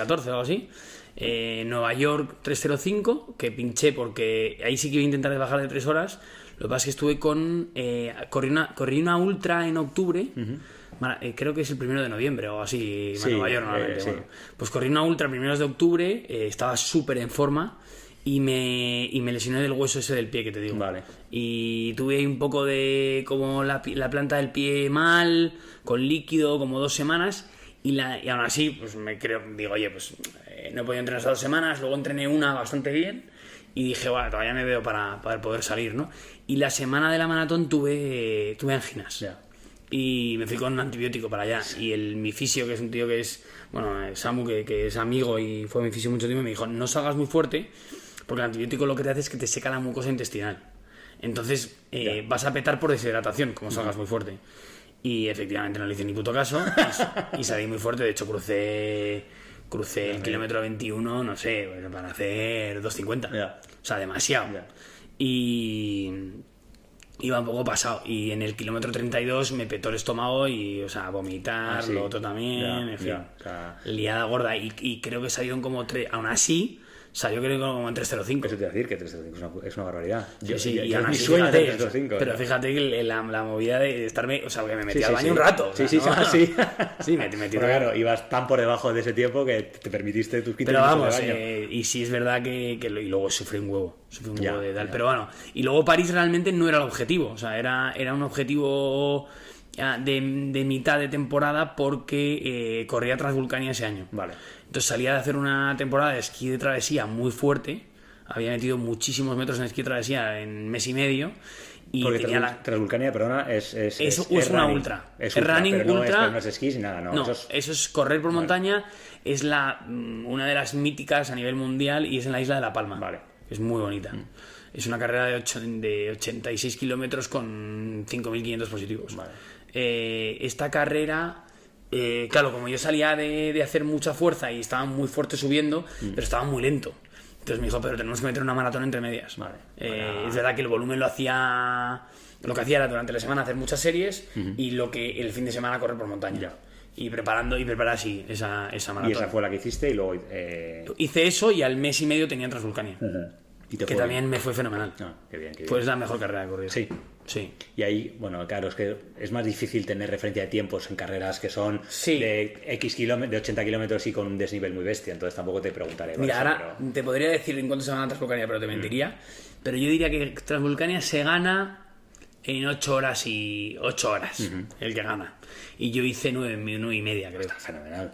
3.14 o algo así. Eh, Nueva York 3.05, que pinché porque ahí sí que iba a intentar bajar de 3 horas. Lo que pasa es que estuve con... eh, corrí, una, corrí una ultra en octubre. Mara- eh, creo que es el primero de noviembre o así, Sí, Nueva York eh, normalmente. sí. bueno. Pues corrí una ultra primeros de octubre, eh, estaba súper en forma y me, y me lesioné del hueso ese del pie que te digo. Vale. Y tuve ahí un poco de como la, la planta del pie mal, con líquido, como dos semanas. Y, la, y aún así, pues me creo, digo, oye, pues eh, no he podido entrenar esas dos semanas, luego entrené una bastante bien. Y dije, bueno, todavía me veo para, para poder salir, ¿no? Y la semana de la maratón tuve, tuve anginas y me fui con un antibiótico para allá. Y el, mi fisio, que es un tío que es, bueno, eh, Samu, que, que es amigo y fue mi fisio mucho tiempo, me dijo, no salgas muy fuerte, porque el antibiótico lo que te hace es que te seca la mucosa intestinal. Entonces eh, vas a petar por deshidratación, como salgas muy fuerte. Y efectivamente no le hice ni puto caso y, y salí muy fuerte. De hecho, crucé, crucé el kilómetro 21, no sé, bueno, para hacer 2.50. Ya. O sea, demasiado. Y iba un poco pasado. Y en el kilómetro 32 me petó el estómago y, o sea, vomitar, Ah, sí. lo otro también, en fin. Liada gorda. Y, y creo que salieron como tres. Aún así, salió creo que como en 3.05. Eso te iba a decir que 305 es una, es una barbaridad. Sí, sí, yo- y yo- aún así, sueño fíjate, hacer 305, pero fíjate que la, la movida de estarme, o sea, que me metí Sí, al baño sí. un rato. o Sí, sea, sí, sí, ¿no? sí. Me metí Pero claro, ibas tan por debajo de ese tiempo que te permitiste tus 15 Pero vamos, de baño. eh, y sí es verdad que, que lo- y luego sufrí un huevo, sufrí un Ya, huevo de tal. ya. Pero bueno, y luego París realmente no era el objetivo, o sea, era, era un objetivo ah, de, de mitad de temporada porque eh, corría Transvulcania ese año. Vale. Entonces salía de hacer una temporada de esquí de travesía muy fuerte, había metido muchísimos metros en esquí de travesía en mes y medio y Porque tenía Trans- la... Transvulcania, perdona, es, es, Es, es una ultra. Es, ultra, running pero no ultra. No es esquí ni nada, no. No, eso es- eso es correr por montaña, es la mm, una de las míticas a nivel mundial y es en la isla de La Palma. Vale. Es muy bonita. Es una carrera de, ocho- de 86 kilómetros con 5.500 positivos. Vale. Eh, esta carrera, eh, claro, como yo salía de, de hacer mucha fuerza y estaba muy fuerte subiendo, pero estaba muy lento. Entonces me dijo, pero tenemos que meter una maratón entre medias. Vale. Eh, Para- Es verdad que el volumen lo hacía. Lo que hacía era durante la semana hacer muchas series y lo que el fin de semana correr por montaña. Ya. Y preparando y preparar así esa, esa maratón. Y esa fue la que hiciste y luego... Eh... Hice eso y al mes y medio tenía Transvulcania. y te Que también me fue fenomenal. Ah, qué bien, qué bien. Pues la mejor carrera de corrido. Sí. Sí. Y ahí, bueno, claro, es que es más difícil tener referencia de tiempos en carreras que son Sí. de X kilómetros, de 80 kilómetros y con un desnivel muy bestia, entonces tampoco te preguntaré. Mira, eso, ahora pero- te podría decir en cuánto se gana Transvulcania, pero te mentiría. Pero yo diría que Transvulcania se gana en 8 horas y 8 horas el que gana. Y yo hice 9, y media, creo. Fenomenal.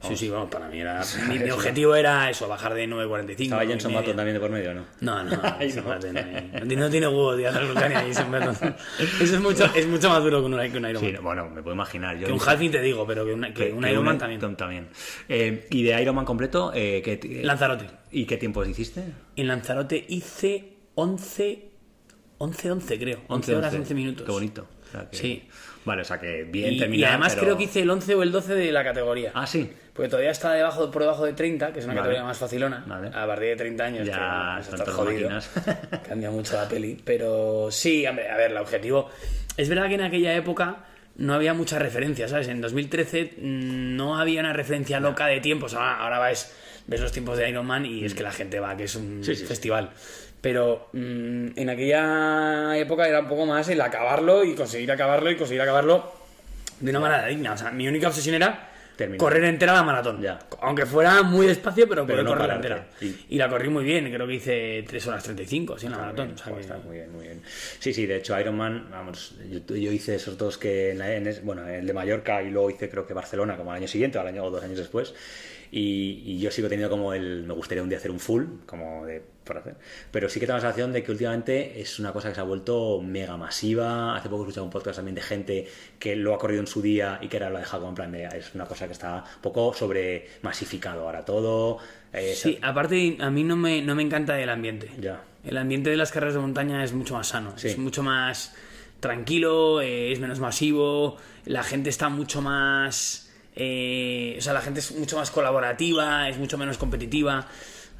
Sí, sí, vamos, para mí era. Mi, mi objetivo era eso, bajar de 9.45. ¿Estaba Jenson 9:30. Button también de por medio no? No, no, Ay, no. Button no, no tiene- huevos de hacer Vulcania Jenson Button. Eso es mucho, es mucho más duro que un, que un Ironman. Sí, no, bueno, me puedo imaginar. Yo que un halfing te digo, pero que, una- que un que un- también. también. Eh, y de Ironman completo, eh, ¿qué, qué- Lanzarote. ¿y qué tiempos hiciste? En Lanzarote hice 11, 11, 11 creo. 11 horas, 11 minutos. Qué bonito. O sea que- Sí. Vale, o sea que bien Y, y terminado. además pero- creo que hice el 11 o el 12 de la categoría. Ah, sí. Porque todavía está debajo, por debajo de 30, que es una Vale. categoría más facilona. Vale. A partir de 30 años Ya que vas a estar jodido. Cambia mucho la peli. Pero sí, hombre, a ver, el objetivo... Es verdad que en aquella época no había mucha referencia, ¿sabes? En 2013 mm, no había una referencia loca de tiempos. Ahora, ahora ves, ves los tiempos de Iron Man y es que la gente va, que es un Sí, sí. festival. Pero mm, en aquella época era un poco más el acabarlo y conseguir acabarlo y conseguir acabarlo de una manera digna. O sea, mi única obsesión era Correr entera la maratón. Ya. Aunque fuera muy despacio, pero, Pero poder no correr pararte. entera. Y- Y... la corrí muy bien, creo que hice 3 horas 35 así en la maratón. bien, o sea joder, que- está muy bien, muy bien. Sí, sí, de hecho Ironman, vamos, yo, yo hice esos dos que en, la- en bueno, el de Mallorca y luego hice creo que Barcelona como al año siguiente o al año o dos años después. Y, y yo sigo teniendo como el, me gustaría un día hacer un full, como de por hacer. Pero sí que tengo la sensación de que últimamente es una cosa que se ha vuelto mega masiva. Hace poco he escuchado un podcast también de gente que lo ha corrido en su día y que ahora lo ha dejado como en plan de, es una cosa que está un poco sobre masificado ahora todo. eh, Sí, aparte a mí no me, no me encanta el ambiente. Ya. El ambiente de las carreras de montaña es mucho más sano, Sí. es mucho más tranquilo, eh, es menos masivo, la gente está mucho más... eh, o sea, la gente es mucho más colaborativa, es mucho menos competitiva.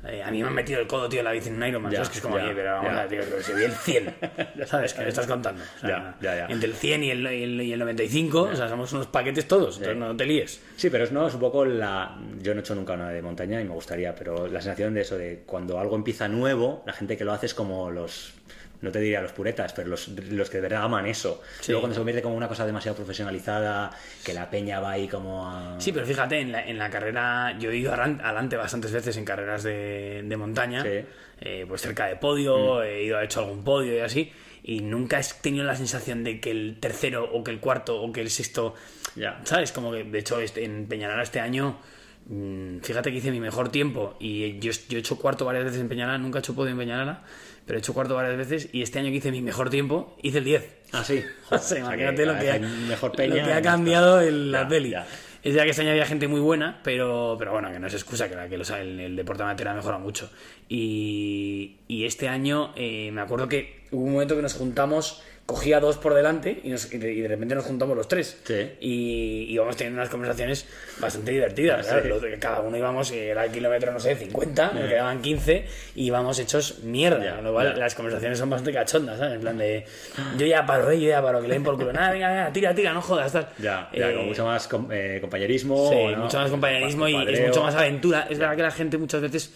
Eh, a mí me han metido el codo, tío, en la bici en un Ironman. Ya, ¿sabes? Que es como, ya, oye, pero vamos ya. a ver, tío, pero si vi el 100. ¿Sabes? ¿Qué me estás contando? O sea. Entre el 100 y el, y el, y el 95, o sea, somos unos paquetes todos, entonces no te líes. Sí, pero es, no, es un poco la... Yo no he hecho nunca una de montaña y me gustaría, pero la sensación de eso, de cuando algo empieza nuevo, la gente que lo hace es como los... No te diría los puretas, pero los, los que de verdad aman eso. Sí. Luego cuando se convierte como una cosa demasiado profesionalizada, que la peña va ahí como a... Sí, pero fíjate, en la, en la carrera, yo he ido adelante bastantes veces en carreras de, de montaña, Sí. eh, pues cerca de podio, he ido a hecho algún podio y así, y nunca he tenido la sensación de que el tercero o que el cuarto o que el sexto, Ya. ¿sabes? Como que, de hecho, este- en Peñalara este año, mm, fíjate que hice mi mejor tiempo y yo, yo he hecho cuarto varias veces en Peñalara, nunca he hecho podio en Peñalara, pero he hecho cuarto varias veces y este año que hice mi mejor tiempo, hice el 10. Ah, sí. O sea, imagínate lo, que ha, mejor lo que ha ya cambiado en la Ya, peli. ya. Es verdad que este año había gente muy buena, pero, pero bueno, que no es excusa, que, la, que los- el, el deporte amateur ha mejorado mucho. Y, y este año eh, me acuerdo que hubo un momento que nos juntamos, cogía dos por delante y, nos- y de, y de repente nos juntamos los tres. Sí. Y íbamos teniendo unas conversaciones bastante divertidas. Cada uno íbamos, eh, era el kilómetro, no sé, 50, nos quedaban 15 y íbamos hechos mierda. Lo cual las conversaciones son bastante cachondas, ¿sabes? En plan de, yo ya paro, yo ya paro, que le den por culo. Nada, venga, venga, tira, tira, no jodas, tal. Ya, ya, Eh, con mucho más com- eh, compañerismo. Sí, ¿no? mucho más compañerismo y es mucho más aventura. Es verdad que la gente muchas veces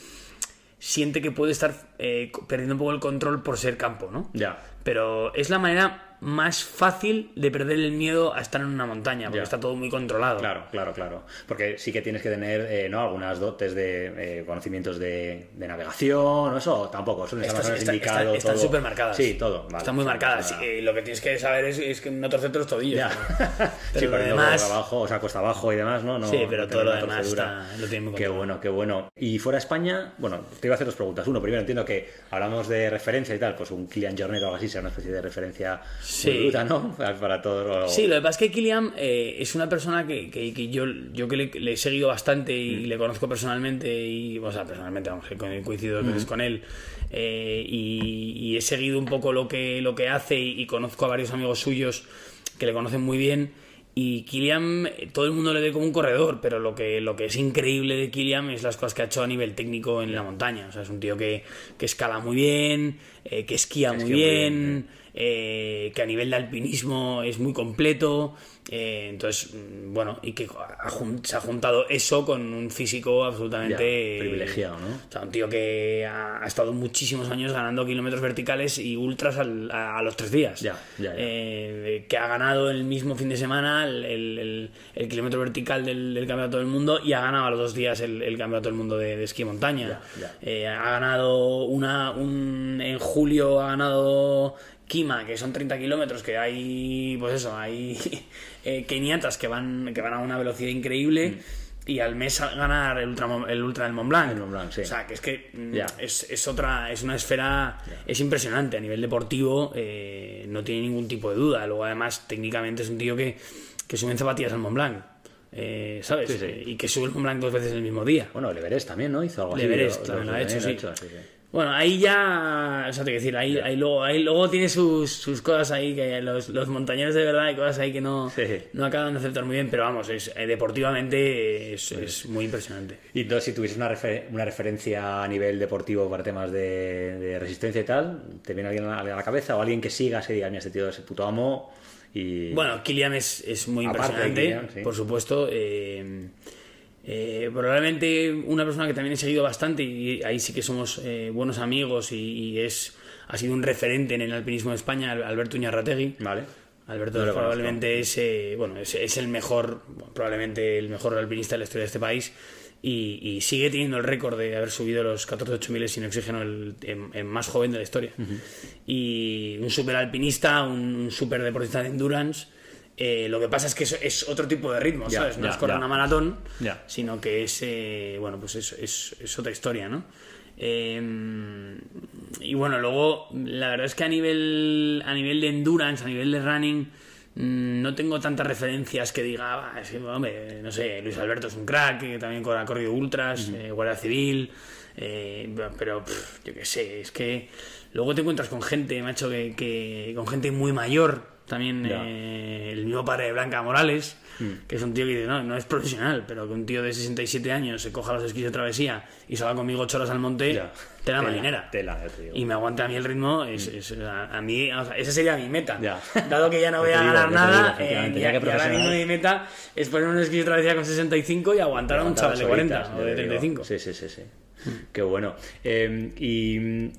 siente que puede estar eh, perdiendo un poco el control por ser campo, ¿no? Ya. Pero es la manera más fácil de perder el miedo a estar en una montaña, porque Ya. está todo muy controlado. Claro, claro, claro. Porque sí que tienes que tener eh, ¿no? algunas dotes de eh, conocimientos de, de navegación, o eso tampoco, Están, más o menos están- súper marcadas. Sí, todo. vale, están muy marcadas. Sí, lo que tienes que saber es, es que no torcerte los tobillos. Ya. Pero sí, lo demás- abajo, o sea, cuesta abajo y demás, ¿no? no Sí, pero no todo lo demás está- lo tiene muy Qué bueno, qué bueno. Y fuera España, bueno, te iba a hacer dos preguntas. Uno, primero, entiendo que hablamos de referencia y tal, pues un Kilian Jornet o algo así será una especie de referencia Sí. muy ¿no? Para, todos los... Sí, lo que pasa es que Kilian eh, es una persona que, que- que yo, yo que le, le he seguido bastante y le conozco personalmente, y, o sea, personalmente, vamos, he co- he coincidido dos veces con él, eh, y, y he seguido un poco lo que, lo que hace y, y conozco a varios amigos suyos que le conocen muy bien. Y Kilian, eh, todo el mundo le ve como un corredor, pero lo que, lo que es increíble de Kilian es las cosas que ha hecho a nivel técnico en la montaña. O sea, es un tío que, que escala muy bien, eh, que esquía muy Esquía muy bien, bien, eh, que a nivel de alpinismo es muy completo. eh, entonces, mm, bueno, y que ha se ha juntado eso con un físico absolutamente Ya, privilegiado, ¿no? O sea, un tío que ha, ha estado muchísimos años ganando kilómetros verticales y ultras al- a, a los tres días. Ya, ya. Eh, que ha ganado el mismo fin de semana el, el- el- el kilómetro vertical del, del Campeonato del Mundo y ha ganado a los dos días el, Campeonato del Mundo de, de esquí montaña. Ha ganado una, un, en julio ha ganado Kima, que son 30 kilómetros, que hay, pues eso, hay eh, 500 que van, que van a una velocidad increíble. Y al mes ganar el ultra, el ultra del Mont Blanc. Mm. El Mont Blanc, sí. O sea, que es que mm, es, es otra, es una esfera, es impresionante a nivel deportivo, eh, no tiene ningún tipo de duda. Luego, además, técnicamente es un tío que, que sube en zapatillas al Mont Blanc, eh, ¿sabes? Sí, sí. Y que sube el Mont Blanc dos veces el mismo día. Bueno, el Everest también, ¿no? Hizo algo Lo- también lo ha también hecho, sí. Bueno, ahí ya, o sea, te quiero decir, ahí, ahí luego, ahí luego tiene sus, sus cosas ahí, que los, los montañeros de verdad hay cosas ahí que no, Sí. no acaban de aceptar muy bien, pero vamos, es, eh, deportivamente es, es muy impresionante. Y entonces, si tuvieses una, refer- una referencia a nivel deportivo para temas de, de resistencia y tal, ¿te viene alguien a la, cabeza o alguien que sigas que diga, mira, este tío es el puto amo Y... Bueno, Kilian es, es muy Aparte impresionante, Kilian, por supuesto. eh, eh, probablemente una persona que también he seguido bastante y ahí sí que somos eh, buenos amigos y, y es ha sido un referente en el alpinismo de España, Al- Alberto Uñarrategui. Vale. Alberto No probablemente es, eh, bueno, es, es el mejor, probablemente el mejor alpinista de la historia de este país y, y sigue teniendo el récord de haber subido los 14.8000 sin oxígeno el, en- en más joven de la historia. Y un super alpinista, un, un super deportista de endurance. Eh, lo que pasa es que es, es otro tipo de ritmo, Ya, ¿sabes? No ya, es correr una maratón, Ya. sino que es, eh, bueno, pues es, es, es otra historia, ¿no? Eh, y bueno, luego la verdad es que a nivel, a nivel de endurance, a nivel de running, mm, no tengo tantas referencias que diga, "Ah, es que, hombre, no sé, Luis Alberto es un crack, que también ha corrido ultras, Guardia Civil, pero pff, yo qué sé, es que luego te encuentras con gente, macho, que, que con gente muy mayor, también eh, el mismo padre de Blanca Morales, que es un tío que dice, no, no es profesional, pero que un tío de 67 años se coja los esquís de travesía y salga conmigo ocho horas al monte, Ya. te la Tela, marinera. tela, digo. Y me aguanta a mí el ritmo, es, es- a, a mí, o sea, esa sería mi meta. Ya. Dado que ya no voy a ganar digo, nada, eh, ya que ahora mismo mi meta es poner un esquí de travesía con 65 y aguantar a un chaval de 40 o de 35. Sí, sí, sí, sí. Qué bueno. Eh, y,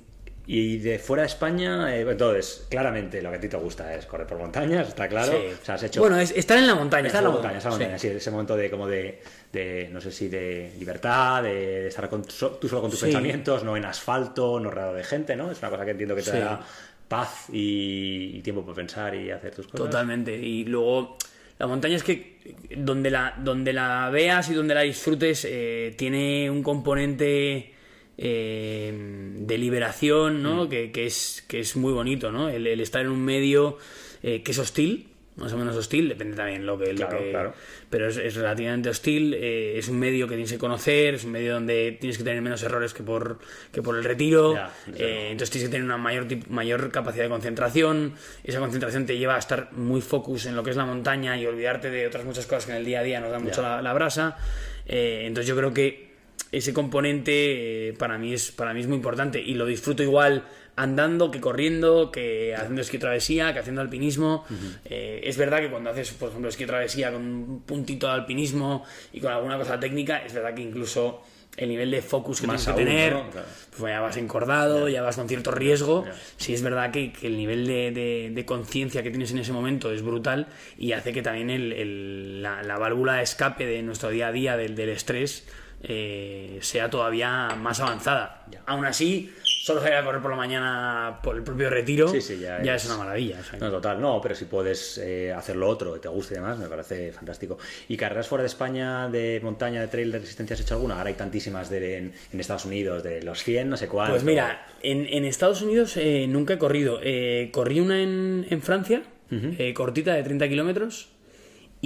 y de fuera de España, eh, entonces, claramente lo que a ti te gusta es correr por montañas, está claro. Sí. O sea, has hecho... Bueno, es estar en la montaña. Está en la montaña, está en la todo. montaña, sí, ese momento de como de, de, no sé si de libertad, de, de estar con, so- tú solo con tus Sí. pensamientos, no en asfalto, no rodeado de gente, ¿no? Es una cosa que entiendo que te da paz y, y tiempo para pensar y hacer tus cosas. Totalmente. Y luego, la montaña es que donde la, donde la veas y donde la disfrutes, eh, tiene un componente eh, de liberación, Mm. ¿no? Que, que es, que es muy bonito, ¿no? El, el estar en un medio eh, que es hostil. Más o menos hostil, depende también lo que. lo Claro, que- claro. Pero es, es relativamente hostil. eh, es un medio que tienes que conocer, es un medio donde tienes que tener menos errores que por, que por el retiro. Ya, eh, entonces tienes que tener una mayor, mayor capacidad de concentración. Esa concentración te lleva a estar muy focus en lo que es la montaña y olvidarte de otras muchas cosas que en el día a día nos dan mucho la, la brasa. Entonces yo creo que ese componente eh, para, mí es, para mí es muy importante y lo disfruto igual andando que corriendo, que haciendo esquí travesía, que haciendo alpinismo. Eh, es verdad que cuando haces, por ejemplo, esquí travesía con un puntito de alpinismo y con alguna cosa técnica, es verdad que incluso el nivel de focus que Más tienes que tener. Claro. pues ya vas encordado, ya vas con cierto riesgo. Ya. Sí es verdad que, que el nivel de, de- de conciencia que tienes en ese momento es brutal y hace que también el- el- la, la válvula de escape de nuestro día a día del, del estrés eh, sea todavía más avanzada. Ya. Aún así, solo salir a correr por la mañana por el propio retiro Sí, sí, ya es... es- una maravilla. o sea No, total, no, pero si puedes eh, hacer lo otro, que te guste y demás, me parece fantástico. ¿Y carreras fuera de España de montaña, de trail, de resistencia has hecho alguna? Ahora hay tantísimas de, en, en Estados Unidos, de los 100, no sé cuántos. Pues mira, en, en Estados Unidos eh, nunca he corrido. Eh, corrí una en, en Francia, eh, cortita de 30 kilómetros.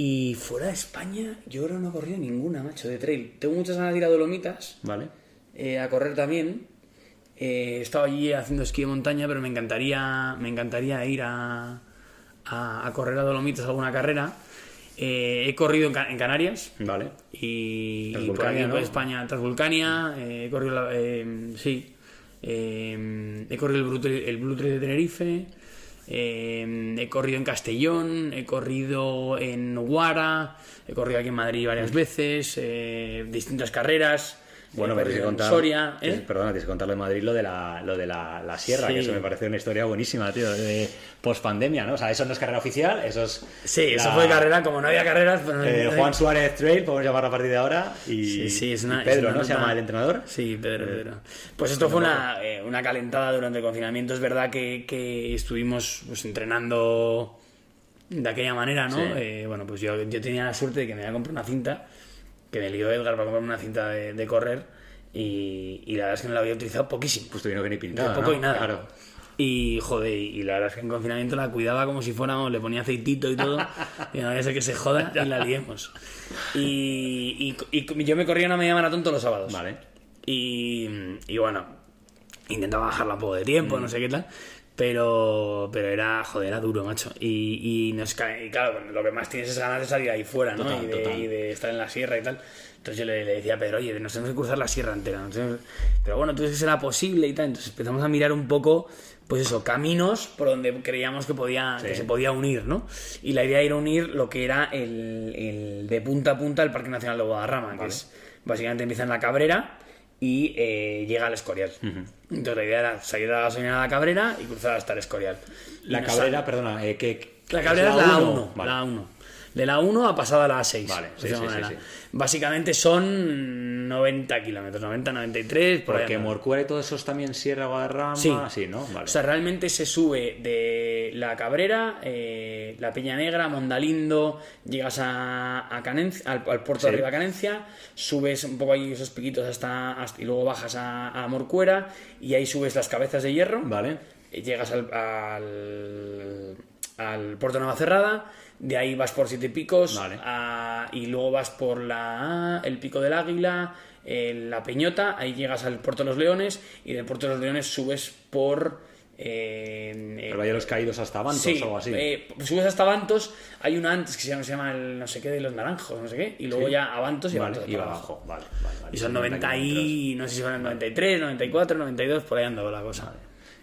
Y fuera de España, yo creo que no he corrido ninguna, macho, de trail. Tengo muchas ganas de ir a Dolomitas, Vale. eh, a correr también. Eh, he estado allí haciendo esquí de montaña, pero me encantaría, me encantaría ir a, a, a correr a Dolomitas alguna carrera. Eh, he corrido en, Ca- en Canarias, Vale. y, y por aquí por ¿no? España Transvulcania eh, he corrido la- eh, sí eh, he corrido el Blue el Blue Trail de Tenerife eh, he corrido en Castellón he corrido en Guara he corrido aquí en Madrid varias veces eh, distintas carreras Bueno, pero tienes que contar. Soria ¿eh? tienes- Perdona, tienes que contar lo de Madrid, lo de la, lo de la, la sierra, Sí. que eso me parece una historia buenísima, tío, de post pandemia, ¿no? O sea, eso no es carrera oficial, eso es. sí eso fue carrera como no había carreras pues, eh, Juan Suárez Trail, podemos llamarlo a partir de ahora. Y, Sí, sí, es una- y Pedro, es una ¿no? Se llama el entrenador. Sí, Pedro, Pedro. Pues esto fue una, eh, una calentada durante el confinamiento. Es verdad que, que estuvimos pues, entrenando de aquella manera, ¿no? Sí. Eh, bueno, pues yo, yo tenía la suerte de que me había comprado una cinta, que me lió Edgar para comprarme una cinta de, de correr, y, y la verdad es que no la había utilizado poquísimo. Pues tuvieron que ni pintar. poco ¿no? y nada. Claro. Y joder, y la verdad es que en confinamiento la cuidaba como si fuéramos, le ponía aceitito y todo, y no vaya que se joda y la liemos. Y, y- y yo me corría una media maratón todos los sábados. Vale. Y, y bueno, intentaba bajarla un poco de tiempo, Mm. no sé qué tal. Pero, pero era, joder, era duro, macho. Y, y, nos y claro, lo que más tienes es ganas de salir ahí fuera, ¿no? Total, y, de, total. y de estar en la sierra y tal. Entonces yo le, le decía a Pedro, oye, nos tenemos que cruzar la sierra entera. nos tenemos- Pero bueno, que será posible y tal. Entonces empezamos a mirar un poco, pues eso, caminos por donde creíamos que, podía, que se podía unir, ¿no? Y la idea era unir lo que era el, el de punta a punta el Parque Nacional de Guadarrama, que es básicamente empieza en la Cabrera y eh, llega al Escorial. Entonces la idea era salir de la la Cabrera y cruzar hasta el Escorial. La cabrera, sal- perdona, eh, que La Cabrera es la uno? 1. Vale. La 1. De la 1 a pasada a la 6. Vale, sí, sí, sí. Básicamente son 90 kilómetros, 90, 93. Por ahí Porque. Morcuera y todo eso es también Sierra Guadarrama, Sí. ¿no? Vale. O sea, realmente se sube de la Cabrera, eh, la Peña Negra, Mondalindo, llegas a, a Canencia, al, al puerto de arriba Canencia, subes un poco ahí esos piquitos hasta, hasta- y luego bajas a, a Morcuera y ahí subes las cabezas de hierro. Vale. Llegas al, al, al puerto de Navacerrada, de ahí vas por Siete Picos Vale. a- y luego vas por la, el Pico del Águila, eh, la Peñota, ahí llegas al puerto de los Leones y del puerto de los Leones subes por... eh, El Valle de los Caídos hasta Bantos sí, o algo así. eh, subes hasta Bantos, hay una antes que se llama, se llama el no sé qué de los naranjos, no sé qué, y luego Sí. ya a Bantos y a vale, Bantos y para abajo. Vale, vale. Y son 90 90 y... no sé si son 93, 94, 92, por ahí andaba la cosa.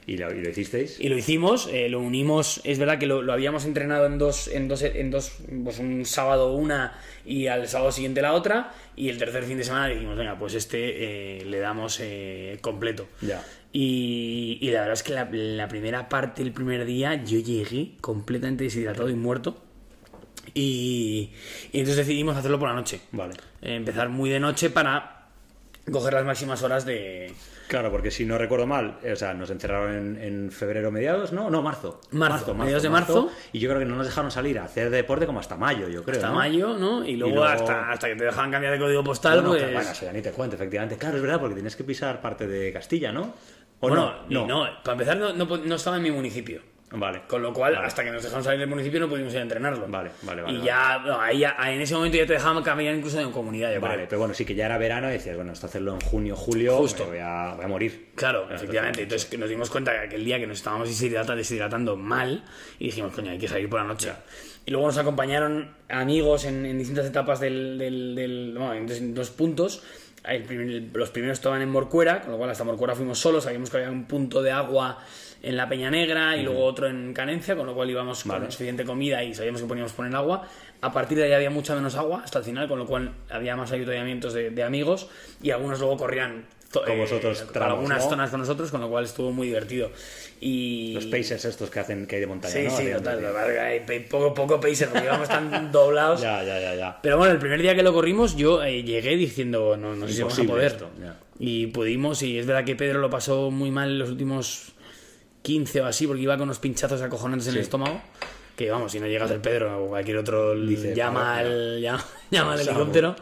¿Y lo, y lo hicisteis? Y lo hicimos, eh, lo unimos, es verdad que lo, lo habíamos entrenado en dos, en dos, en dos, pues un sábado una y al sábado siguiente la otra, y el tercer fin de semana dijimos, venga, pues este eh, le damos eh, completo. Ya. Y, y la verdad es que la, la primera parte, el primer día, yo llegué completamente deshidratado y muerto. Y, y entonces decidimos hacerlo por la noche. Vale. Eh, empezar muy de noche para coger las máximas horas de, Claro, porque si no recuerdo mal, eh, o sea, nos encerraron en, en febrero mediados, ¿no? No, marzo. Marzo, mediados de marzo. Y yo creo que no nos dejaron salir a hacer deporte como hasta mayo, yo creo. hasta ¿no? mayo, ¿no? Y luego, luego- Hasta, hasta que te dejan cambiar de código postal, Bueno, pues... que, bueno, eso ya ni te cuento, efectivamente. Claro, es verdad, porque tienes que pisar parte de Castilla, ¿no? ¿O bueno, no? no, para empezar no, no, no estaba en mi municipio. Vale. Con lo cual, Vale. hasta que nos dejaron salir del municipio no pudimos ir a entrenarlo. Vale, vale, vale, Y vale. ya, no, ahí ya- en ese momento ya te dejaban cambiar incluso de comunidad, yo Vale, creo. pero bueno, sí que ya era verano y decías, bueno, esto hacerlo en junio, julio, Justo. voy, a, voy a morir. Claro, efectivamente. totalmente. Entonces nos dimos cuenta que aquel día que nos estábamos deshidratando, deshidratando mal y dijimos, coño, hay que salir por la noche. Y luego nos acompañaron amigos en, en distintas etapas del, del, del- bueno, en dos- en dos puntos. El primer- los primeros estaban en Morcuera, con lo cual hasta Morcuera fuimos solos, sabíamos que había un punto de agua en la Peña Negra y luego otro en Canencia, con lo cual íbamos Vale. con suficiente comida y sabíamos que poníamos poner agua. A partir de ahí había mucha menos agua hasta el final, con lo cual había más avituallamientos de, de amigos y algunos luego corrían Con vosotros por tramos, algunas ¿no? zonas con nosotros, con lo cual estuvo muy divertido. Y... Los pacers estos que hacen que hay de montaña, Sí, ¿no? sí, total. hay poco, poco pacer, porque íbamos tan doblados. Ya, ya, ya, ya. Pero bueno, el primer día que lo corrimos, yo eh, llegué diciendo, no, no sé si vamos a poder. esto. Y pudimos, y es verdad que Pedro lo pasó muy mal en los últimos 15 o así, porque iba con unos pinchazos acojonantes en el estómago. Que vamos, si no llegas el Pedro o cualquier otro, Dice, llama, "Joder, al, llama, llama al helicóptero.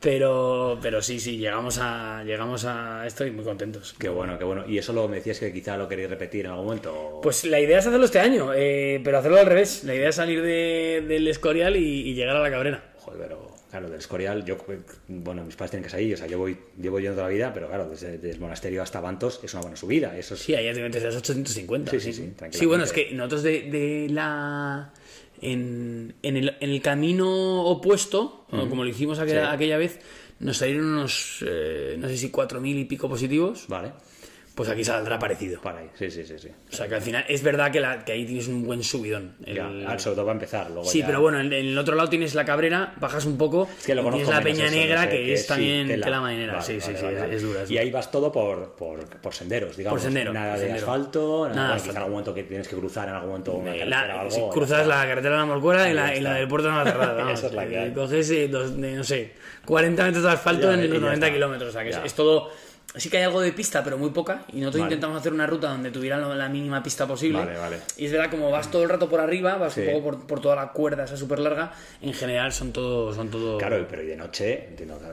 Pero, pero sí, sí, llegamos a, llegamos a esto y muy contentos. Qué bueno, qué bueno. ¿Y eso lo me decías que quizá lo queréis repetir en algún momento? Pues la idea es hacerlo este año, eh, pero hacerlo al revés. La idea es salir de- del Escorial y, y llegar a la Cabrera. Joder, pero claro, del Escorial, yo, bueno, mis padres tienen que salir, o sea, yo voy, llevo yendo toda la vida, pero claro, desde, desde el monasterio hasta Bantos es una buena subida, eso es... Sí, ahí a las 850. Sí, sí, sí. Sí, bueno, es que nosotros de, de la. En, en, el, en el camino opuesto, como lo hicimos aquella, Sí. aquella vez, nos salieron unos, eh, no sé si 4.000 y pico positivos. Vale, Pues aquí saldrá parecido. para ahí, sí, sí, sí, sí. O sea que al final es verdad que, la, que ahí tienes un buen subidón. El- Ya, ah, sobre todo va a empezar, luego Sí, ya- pero bueno, en, en el otro lado tienes la Cabrera, bajas un poco Es que lo y tienes la Peña eso, Negra, no sé, que es sí, también tela. tela marinera. Vale, sí, sí, vale, sí, es, dura. Y ahí vas todo por, por, por senderos, digamos. Por sendero, Nada por de sendero. asfalto, nada, Nada en algún momento que tienes que cruzar en algún momento una carretera la- o algo. si ya cruzas la carretera de la Morcuera y la, y la del puerto de vamos. Esa es la que. Coges no sé, 40 metros de asfalto en los ya 90 está. kilómetros. O sea, que es todo... Sí que hay algo de pista, pero muy poca. Y nosotros Vale. intentamos hacer una ruta donde tuviera lo- la mínima pista posible. Vale, vale. Y es verdad, como vas todo el rato por arriba, vas Sí. un poco por, por toda la cuerda esa súper larga, en general son todo... Son todo... Claro, pero y de noche,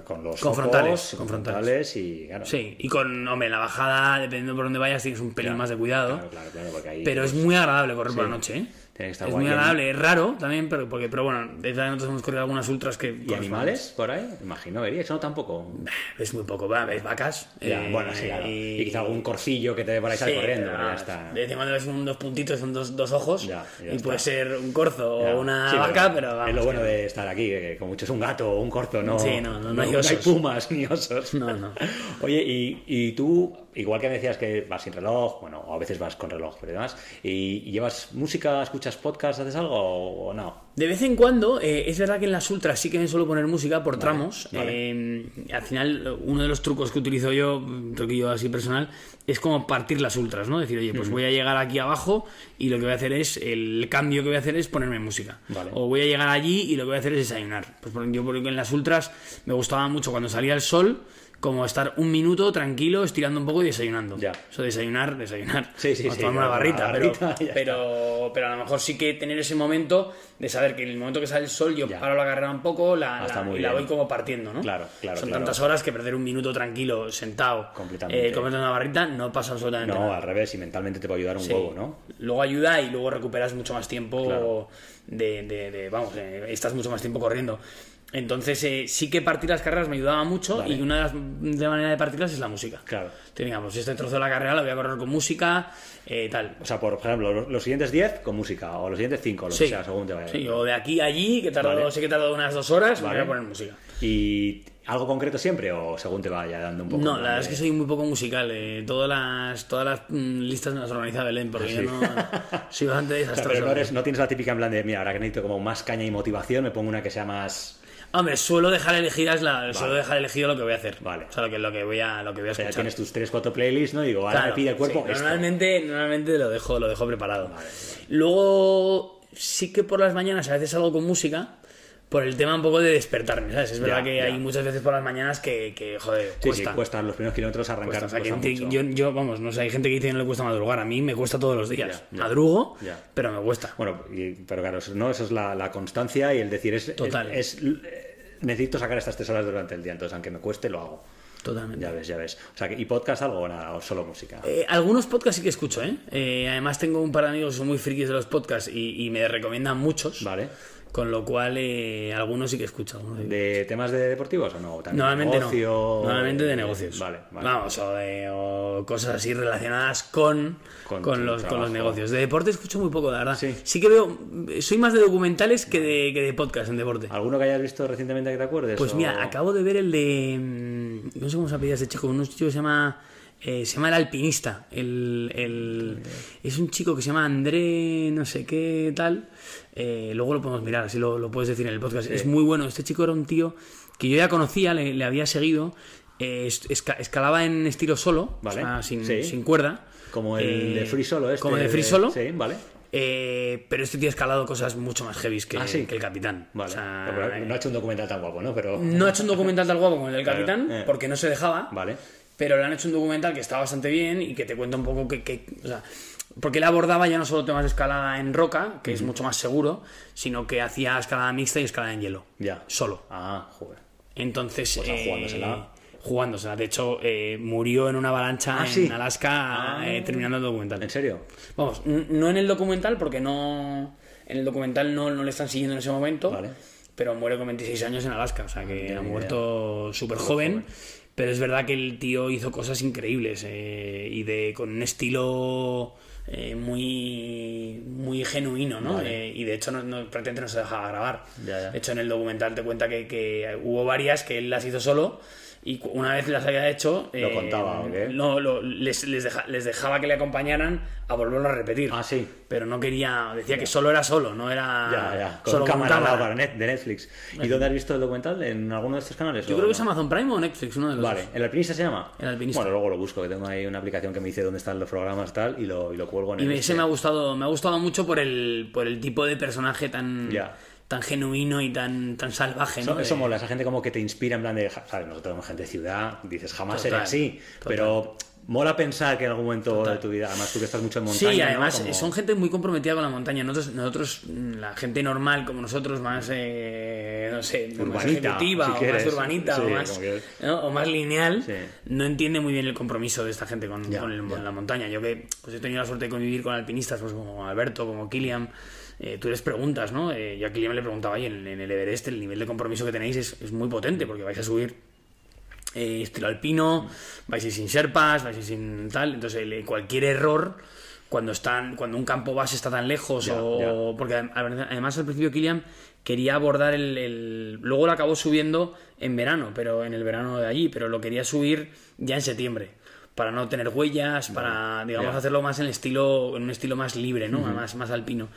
con los Con focos, frontales, con con frontales. frontales y claro. Sí, y con, hombre, la bajada, dependiendo por dónde vayas, tienes un pelín Claro, más de cuidado. Claro, claro, claro, porque ahí Pero es pues, muy agradable correr por la noche, ¿eh? Tiene que estar Es guay. muy ¿Y ani- agradable, es raro también, pero, porque, pero bueno, desde nosotros hemos corrido algunas ultras que... ¿Y animales por ahí? Imagino, vería. Eso no tampoco. Es muy poco, va, ves vacas. Ya, eh, bueno, sí, claro. Y quizá algún corcillo que te ahí sale Sí, corriendo, pero ya está. De vez en cuando ves un- dos puntitos, son dos, dos ojos, Ya, ya y está. puede ser un corzo o una Sí, vaca, pero, vamos, Es lo bueno que- de estar aquí, que como mucho es un gato o un corzo, no, Sí, no, no, no hay osos. pumas ni osos. No, no. Oye, y, y tú, igual que me decías que vas sin reloj, bueno, o a veces vas con reloj, pero demás, y, y llevas música, escuchas podcast, haces algo o, o no? De vez en cuando, eh, es verdad que en las ultras sí que me suelo poner música por tramos. vale. Eh, al final, uno de los trucos que utilizo yo, un truquillo así personal, es como partir las ultras, ¿no? Decir, oye, pues voy a llegar aquí abajo y lo que voy a hacer es, el cambio que voy a hacer es ponerme música. Vale. O voy a llegar allí y lo que voy a hacer es desayunar. Pues yo porque en las ultras me gustaba mucho cuando salía el sol, como estar un minuto tranquilo, estirando un poco y desayunando. Ya. Eso desayunar, desayunar. Sí, sí, O sí, tomarme una una barrita, pero- barrita ya pero, pero a lo mejor sí que tener ese momento de saber que en el momento que sale el sol yo Ya. paro la carrera un poco la, Ah, la- y la voy como partiendo, ¿no? Claro, claro, Son claro. tantas horas que perder un minuto tranquilo, sentado, Completamente. eh, comiendo una barrita, no pasa absolutamente No, nada. al revés, y mentalmente te puede ayudar un huevo, ¿no? Luego ayuda y luego recuperas mucho más tiempo Claro. de, de- de- vamos, eh, estás mucho más tiempo corriendo. Entonces eh, sí que partir las carreras me ayudaba mucho Vale. y una de las de maneras de partirlas es la música. Claro. Que digamos, este trozo de la carrera lo voy a correr con música, eh, tal. O sea, por ejemplo, los, los siguientes 10 con música, o los siguientes 5, lo Sí, que sea, según te vaya. sí, o de aquí a allí, que tardó, Vale. sé que tardó unas dos horas, me Vale. voy a poner música. ¿Y algo concreto siempre o según te vaya dando un poco? No, la verdad de- es que soy muy poco musical. eh, todas las, todas las mm, listas me las organiza Belén, porque Sí. yo no soy bastante desastroso. pero no, eres- no tienes la típica en plan de, mira, ahora que necesito como más caña y motivación, me pongo una que sea más... Hombre, suelo dejar elegidas la, suelo dejar elegido lo que voy a hacer. Vale. O sea, lo que, lo que voy a, lo que voy a O sea, escuchar. tienes tus 3-4 playlists, ¿no? Y digo, ahora Claro, me pide el cuerpo sí, esto. normalmente, normalmente lo dejo, lo dejo preparado. Luego, sí que por las mañanas a veces salgo con música. Por el tema un poco de despertarme, ¿sabes? Es verdad Ya, que ya. hay muchas veces por las mañanas que, que joder, Sí, cuesta. sí, cuesta los primeros kilómetros arrancar. o sea, gente- yo, yo, vamos, no sé, hay gente que dice que no le cuesta madrugar. A mí me cuesta todos los días. Ya. Madrugo, pero me cuesta. Bueno, y- pero claro, eso, ¿no? eso es la, la constancia y el decir, es, Total. es- es- eh, necesito sacar estas tres horas durante el día, entonces aunque me cueste, lo hago. Totalmente. Ya ves, ya ves. O sea, ¿y podcast algo o nada? ¿O solo música? Eh, algunos podcasts sí que escucho, ¿eh? Eh, Además tengo un par de amigos que son muy frikis de los podcasts y, y me recomiendan muchos. Vale. Con lo cual, eh, algunos sí que escucho. algunos sí ¿De temas de deportivos o no? ¿También Normalmente negocio? no. Normalmente de negocios. Vale, vale. Vamos, o, de, o cosas así relacionadas con, Con los, con los negocios. De deporte escucho muy poco, la verdad. Sí. que veo. Soy más de documentales que de, que de podcast en deporte. ¿Alguno que hayas visto recientemente que te acuerdes? Pues o- mira, acabo de ver el de. mm, No sé cómo se apellida este chico, un chico que se llama. Eh, se llama El Alpinista. El, el- es un chico que se llama André, no sé qué tal. Eh, luego lo podemos mirar, así lo, lo puedes decir en el podcast. Es muy bueno. Este chico era un tío que yo ya conocía, le, le había seguido. eh, es- esca- escalaba en estilo solo, Vale, o sea, sin, sí. sin cuerda. Como el de Free Solo este. Como el de Free Solo. Sí, vale. Eh, pero este tío ha escalado cosas mucho más heavy que, Ah, sí. que el capitán. Vale. O sea, Pero no ha hecho un documental tan guapo, ¿no? Pero... no ha hecho un documental tal guapo como el del Claro, capitán, eh. porque no se dejaba. Vale. Pero le han hecho un documental que está bastante bien y que te cuenta un poco que. que- o sea, porque él abordaba ya no solo temas de escalada en roca, que es mucho más seguro, sino que hacía escalada mixta y escalada en hielo. Ya. Solo. Ah, joder. Entonces. Pues eh, jugándosela. jugándosela. De hecho, eh, murió en una avalancha Ah, en sí. Alaska Ah. eh, terminando el documental. ¿En serio? Vamos, no en el documental, porque no. En el documental no, no le están siguiendo en ese momento. Vale. Pero muere con 26 años en Alaska, o sea que tenía ha muerto súper joven. Pero es verdad que el tío hizo cosas increíbles eh, y de con un estilo eh, muy muy genuino, ¿no? Vale. Eh, y de hecho no, no- prácticamente no se dejaba grabar. Ya, ya. De hecho en el documental te cuenta que, que hubo varias que él las hizo solo y una vez las había hecho... ¿Lo eh, contaba o qué? No, lo- les, les, deja- les dejaba que le acompañaran a volverlo a repetir. Ah, sí. Pero no quería... Decía que solo era solo, no era... Ya, ya. Con solo cámara para net- de Netflix. ¿Y dónde has visto el documental? ¿En alguno de estos canales? Yo creo que es Amazon Prime o Netflix, uno de los Vale, dos. ¿el alpinista se llama? El alpinista. Bueno, luego lo busco, que tengo ahí una aplicación que me dice dónde están los programas tal y lo, y lo cuelgo en Y el este. ese me ha gustado, me ha gustado mucho por el, por el tipo de personaje tan, Ya. Tan genuino y tan, tan salvaje, ¿no? Eso, eso mola, esa gente como que te inspira en plan de, ¿sabes? Nosotros somos gente de ciudad, dices, jamás seré Total, así, total. pero mola pensar que en algún momento de tu vida, además tú que estás mucho en montaña. Sí, ¿no? además Como- son gente muy comprometida con la montaña. Nosotros, nosotros, la gente normal como nosotros, más, eh, no sé, más Urbanita, ejecutiva si o quieres. más urbanita Sí, o, más, o más lineal, Sí. no entiende muy bien el compromiso de esta gente con, Ya, con el- ya. con la montaña. Yo que pues, he tenido la suerte de convivir con alpinistas pues, como Alberto, como Kilian. Eh, tú les preguntas, ¿no? Eh, yo a Kilian le preguntaba, oye, en, en el Everest el nivel de compromiso que tenéis es, es muy potente porque vais a subir eh, estilo alpino, vais a ir sin serpas, vais a ir sin tal. Entonces, el- cualquier error, cuando están cuando un campo base está tan lejos, o. Porque adem- además al principio Kilian quería abordar el, el- Luego lo acabó subiendo en verano, pero en el verano de allí, pero lo quería subir ya en septiembre. Para no tener huellas, para, digamos, hacerlo más en estilo, en un estilo más libre, ¿no? más, más alpino.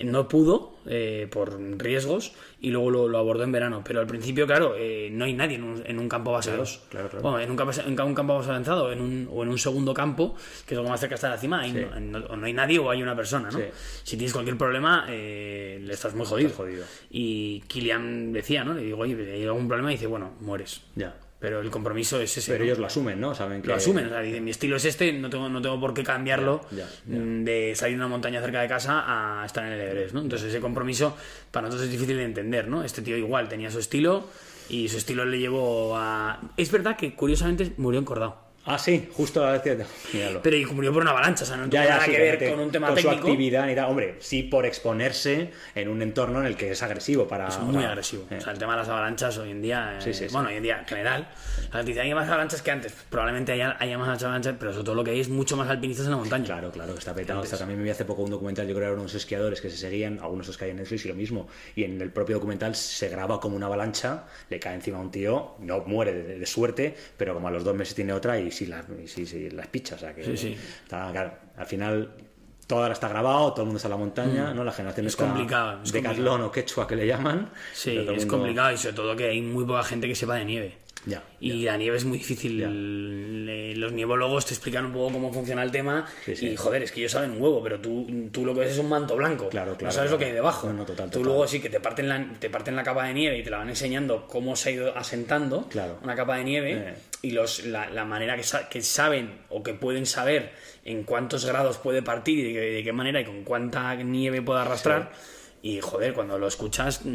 No pudo eh, por riesgos y luego lo, lo abordó en verano. Pero al principio, claro, eh, no hay nadie en un, en un campo base 2. claro, claro. Bueno, en un campo, en un campo más avanzado en un, o en un segundo campo, que es lo más cerca está de la cima, Sí. no, no hay nadie o hay una persona, ¿no? Sí. Si tienes cualquier problema, eh, le estás muy jodido. Estás jodido. Y Kilian decía, ¿no? Le digo, oye, hay algún problema y dice, bueno, mueres. Ya. Pero el compromiso es ese. Pero ¿no? ellos lo asumen, ¿no? Saben que... lo asumen, o sea, dicen, mi estilo es este, no tengo, no tengo por qué cambiarlo Ya, ya, mm, de salir de una montaña cerca de casa a estar en el Everest, ¿no? Entonces ese compromiso para nosotros es difícil de entender, ¿no? Este tío igual tenía su estilo y su estilo le llevó a... Es verdad que curiosamente murió encordado, Ah, sí, justo a Míralo. pero y murió por una avalancha, o sea, no tuvo Ya, ya, nada sí, que ver con un tema con su técnico. actividad y tal. Hombre, sí por exponerse en un entorno en el que es agresivo para... Es o muy sea, agresivo. eh. O sea, el tema de las avalanchas hoy en día, Sí, eh, sí, sí. bueno, hoy en día en general, o sea, hay más avalanchas que antes. Probablemente haya, haya más avalanchas, pero sobre todo lo que hay es mucho más alpinistas en la montaña. Claro, claro, está petado. También me vi hace poco un documental, yo creo que eran unos esquiadores que se seguían, algunos de que hay en Netflix y lo mismo. Y en el propio documental se graba como una avalancha, le cae encima a un tío, no muere de, de suerte, pero como a los dos meses tiene otra y sí, la, y sí, sí, las picha. O sea, que Sí, sí. está- claro, al final todo ahora está grabado, todo el mundo está en la montaña, ¿no? La generación Mm. Es está complicado, es de complicado. O quechua que le llaman. Sí, es mundo- complicado y sobre todo que hay muy poca gente que sepa de nieve. Y la nieve es muy difícil. Los nievólogos te explican un poco cómo funciona el tema. Sí, sí. Y joder, es que ellos saben un huevo, pero tú, tú lo que ves es un manto blanco. Claro, No sabes claro. lo que hay debajo. No, no, total, tú total. luego sí que te parten, la, te parten la capa de nieve y te la van enseñando cómo se ha ido asentando Claro. una capa de nieve Eh. y los, la, la manera que, sa- que saben o que pueden saber en cuántos grados puede partir y de, de qué manera y con cuánta nieve puede arrastrar. Y joder, cuando lo escuchas, mm,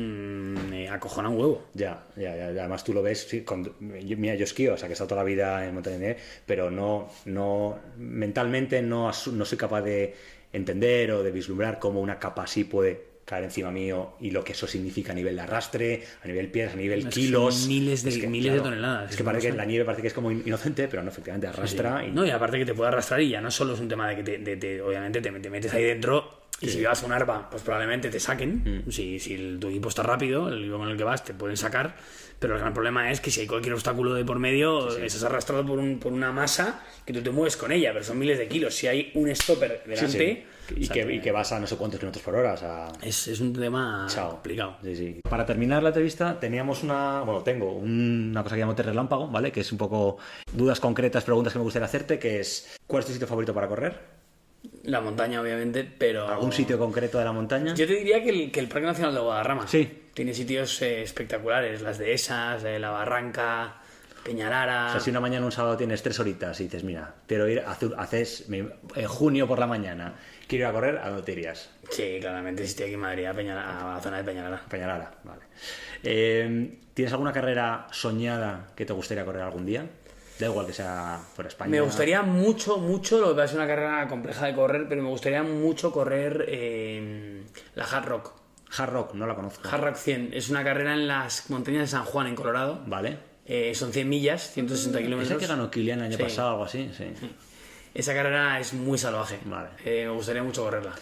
me acojona un huevo. Ya, ya, ya. Además tú lo ves, sí, con- mira, yo esquío, o sea, que he estado toda la vida en montaña de pero no, no, mentalmente no, no soy capaz de entender o de vislumbrar cómo una capa así puede caer encima mío y lo que eso significa a nivel de arrastre, a nivel piedras, a nivel Es kilos. miles de- Es que, miles de toneladas, Es es que parece que la nieve parece que es como in- inocente, pero no, efectivamente arrastra. Y, No, y aparte que te puede arrastrar y ya no solo es un tema de que te, de- te- obviamente te, te metes ahí dentro y si vas a un arpa, pues probablemente te saquen. Mm. Si, si el- tu equipo está rápido, el equipo con el que vas te pueden sacar. Pero el gran problema es que si hay cualquier obstáculo de por medio, estás arrastrado por, un, por una masa que tú te mueves con ella, pero son miles de kilos. Si hay un stopper Sí, delante, sí. Y, o sea, que, y que vas a no sé cuántos kilómetros por hora. O sea, es, es un tema Chao. complicado. Sí, sí. Para terminar la entrevista teníamos una, bueno, tengo una cosa que llamo relámpago, ¿vale? Que es un poco dudas concretas, preguntas que me gustaría hacerte, que es ¿cuál es tu sitio favorito para correr? La montaña, obviamente, pero... ¿Algún sitio concreto de la montaña? Yo te diría que el, que el Parque Nacional de Guadarrama. Sí. Tiene sitios eh, espectaculares, las dehesas, eh, la Barranca, Peñalara. O sea, si una mañana un sábado tienes tres horitas y dices, mira, quiero ir, hace- haces en junio por la mañana, quiero ir a correr, ¿a dónde te irías? Sí, claramente, si estoy aquí en Madrid, a, Peñalara- a la zona de Peñalara. Peñalara, vale. Eh, ¿Tienes alguna carrera soñada que te gustaría correr algún día? Da igual que sea por España. Me gustaría mucho, mucho, lo que va a ser una carrera compleja de correr, pero me gustaría mucho correr eh, la Hard Rock. Hard Rock, no la conozco. Hard Rock 100 es una carrera en las montañas de San Juan, en Colorado. Vale. Eh, son 100 millas, 160 ¿Esa kilómetros. que ganó Kilian el año Sí. pasado o algo así? Sí. Esa carrera es muy salvaje. Vale. Eh, me gustaría mucho correrla.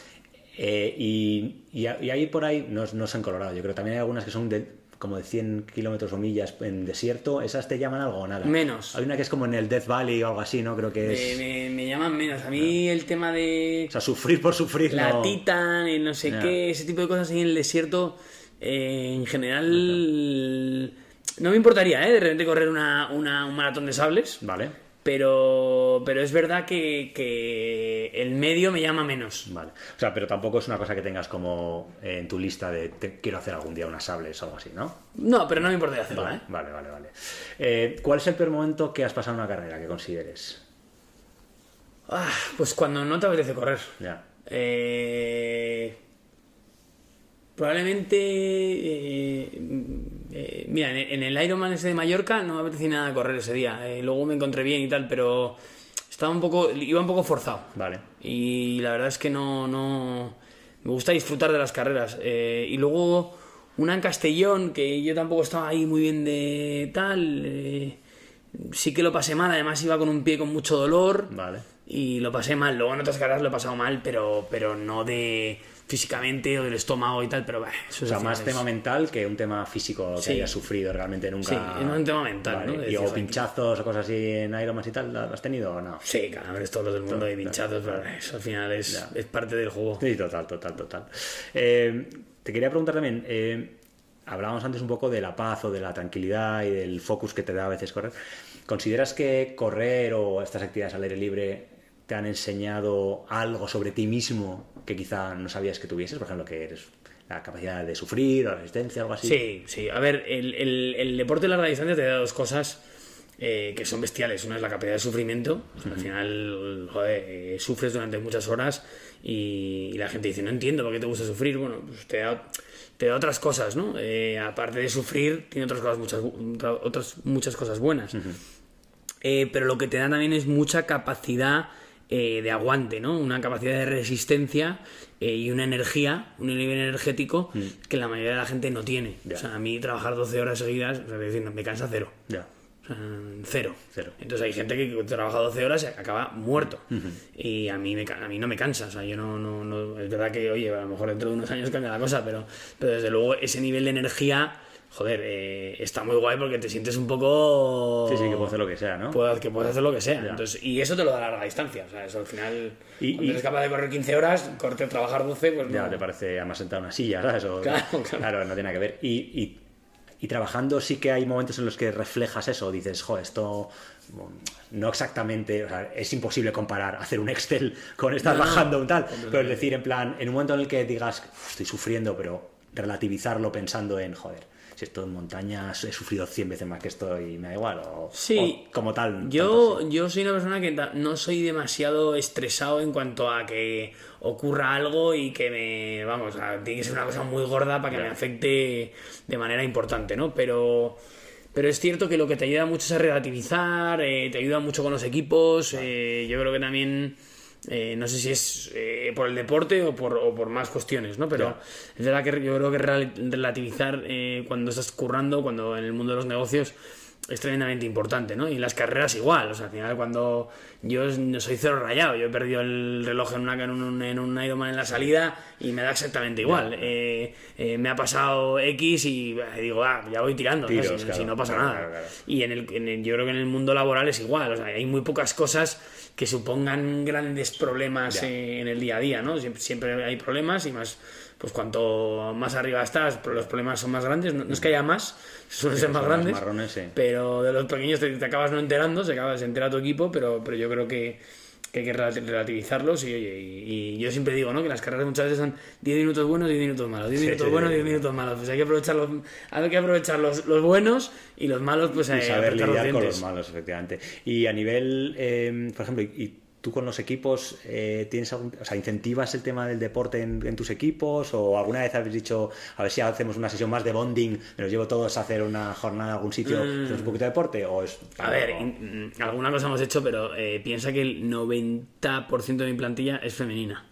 Eh, y, y, ahí por ahí, no, no es en Colorado, yo creo también hay algunas que son de, como de 100 kilómetros o millas en desierto. ¿Esas te llaman algo o nada? Menos. Hay una que es como en el Death Valley o algo así, ¿no? Creo que es. me- me llaman menos. A mí el tema de O sea, sufrir por sufrir. la no- Titan, el no sé qué, ese tipo de cosas ahí en el desierto, eh, en general no me importaría, ¿eh? De repente correr una, una- un maratón de sables, Vale, pero, pero es verdad que, que el medio me llama menos. vale. O sea, pero tampoco es una cosa que tengas como en tu lista de te- quiero hacer algún día unas sables o algo así, ¿no? No, pero no me importaría hacerla, Vale, ¿eh? vale, vale. vale. Eh, ¿Cuál es el peor momento que has pasado en una carrera que consideres? Ah, pues cuando no te apetece correr. Ya. Eh, probablemente. eh, eh, mira, en el- Ironman ese de Mallorca no me apetecía nada correr ese día. Eh, luego me encontré bien y tal, pero estaba un poco. iba un poco forzado. Vale. Y la verdad es que no. no me gusta disfrutar de las carreras. Eh, y luego una en Castellón, que yo tampoco estaba ahí muy bien de tal. eh, sí que lo pasé mal, además iba con un pie con mucho dolor Vale. Y lo pasé mal. Luego en otras carreras lo he pasado mal, pero, pero no de físicamente o del estómago y tal, pero bah, eso O es sea, más tema es- mental que un tema físico que Sí. hayas sufrido realmente nunca. Sí, es un tema mental, Vale. ¿no? ¿Y o pinchazos o cosas así en Ironman y tal, ¿lo has tenido o no? Sí, calambres todos los del mundo y pinchazos, pero eso al final es, Ya. es parte del juego. Sí, total, total, total. Eh, te quería preguntar también, eh, hablábamos antes un poco de la paz o de la tranquilidad y del focus que te da a veces correr. ¿Consideras que correr o estas actividades al aire libre te han enseñado algo sobre ti mismo que quizá no sabías que tuvieses? Por ejemplo, que eres la capacidad de sufrir o la resistencia, algo así. Sí, sí. A ver, el, el- el deporte de larga distancia te da dos cosas eh, que son bestiales. Una es la capacidad de sufrimiento. O sea, Al final, joder, eh, sufres durante muchas horas y, y la gente dice, no entiendo por qué te gusta sufrir. Bueno, pues te da, te da otras cosas, ¿no? Eh, aparte de sufrir, tiene otras cosas, muchas, otras muchas cosas buenas. Eh, pero lo que te da también es mucha capacidad eh, de aguante, ¿no? Una capacidad de resistencia eh, y una energía, un nivel energético que la mayoría de la gente no tiene. O sea, a mí trabajar 12 horas seguidas, o sea, es decir, me cansa cero. Ya. O sea, cero. Cero. Entonces hay gente que trabaja 12 horas y acaba muerto. Y a mí, me, a mí no me cansa. O sea, yo no, no, no- Es verdad que, oye, a lo mejor dentro de unos años cambia la cosa, pero, pero desde luego ese nivel de energía, joder, eh, está muy guay porque te sientes un poco. Sí, sí, que puedo hacer lo que sea, ¿no? Puedes- que puedes hacer lo que sea. Ya. Entonces, y eso te lo da la larga distancia. O sea, eso al final. Y- cuando y- eres capaz de correr 15 horas, corte trabajar 12, pues Ya no. te parece además sentado en una silla, ¿sabes? O- Claro, claro. no tiene nada que ver. Y, y- y trabajando sí que hay momentos en los que reflejas eso, dices, jo, esto bueno, no exactamente, o sea, es imposible comparar hacer un Excel con estar No, bajando un tal, pero es decir, en plan, en un momento en el que digas, "Uf, estoy sufriendo, pero relativizarlo pensando en, joder, si estoy en montañas he sufrido 100 veces más que esto y me da igual, o, Sí. o como tal. Yo, yo soy una persona que no soy demasiado estresado en cuanto a que ocurra algo y que me. Vamos, o sea, tiene que ser una cosa muy gorda para que me afecte de manera importante, ¿no? Pero. Pero es cierto que lo que te ayuda mucho es a relativizar, eh, te ayuda mucho con los equipos. eh, yo creo que también. Eh, no sé si es eh, por el deporte o por, o por más cuestiones, ¿no? Pero es verdad que yo creo que rel- relativizar eh, cuando estás currando, cuando en el mundo de los negocios, es tremendamente importante, ¿no? Y en las carreras igual, o sea, al final cuando yo no soy cero rayado, yo he perdido el reloj en, una, en, un, en un Ironman en la salida y me da exactamente igual. Eh, eh, me ha pasado X y digo, ah, ya voy tirando, si, claro, si no pasa claro, nada. Y en el, en el- yo creo que en el mundo laboral es igual, o sea, hay muy pocas cosas que supongan grandes problemas eh, en el día a día, ¿no? Siempre, siempre hay problemas y más, pues cuanto más arriba estás, los problemas son más grandes. No, no es que haya más, suelen ser más grandes, marrones, sí. pero de los pequeños te, te acabas no enterando, se acaba se entera tu equipo, pero, pero yo creo que, que hay que relati- relativizarlos y, oye, y, y yo siempre digo, ¿no? Que las carreras muchas veces son 10 minutos buenos, 10 minutos malos, 10 Sí, minutos sí, buenos, sí. 10 minutos malos. Pues hay que aprovechar los, hay que aprovechar los, los buenos y los malos, pues y eh, saber los lidiar con dientes. los malos, efectivamente. Y a nivel, eh, por ejemplo, y tú con los equipos, eh, ¿tienes algún, o sea, incentivas el tema del deporte en, en tus equipos? ¿O alguna vez habéis dicho, a ver si hacemos una sesión más de bonding, me los llevo todos a hacer una jornada a algún sitio, hacemos un poquito de deporte? ¿O es, Mm. A ver, mm, alguna cosa hemos hecho, pero eh, piensa que el 90% de mi plantilla es femenina.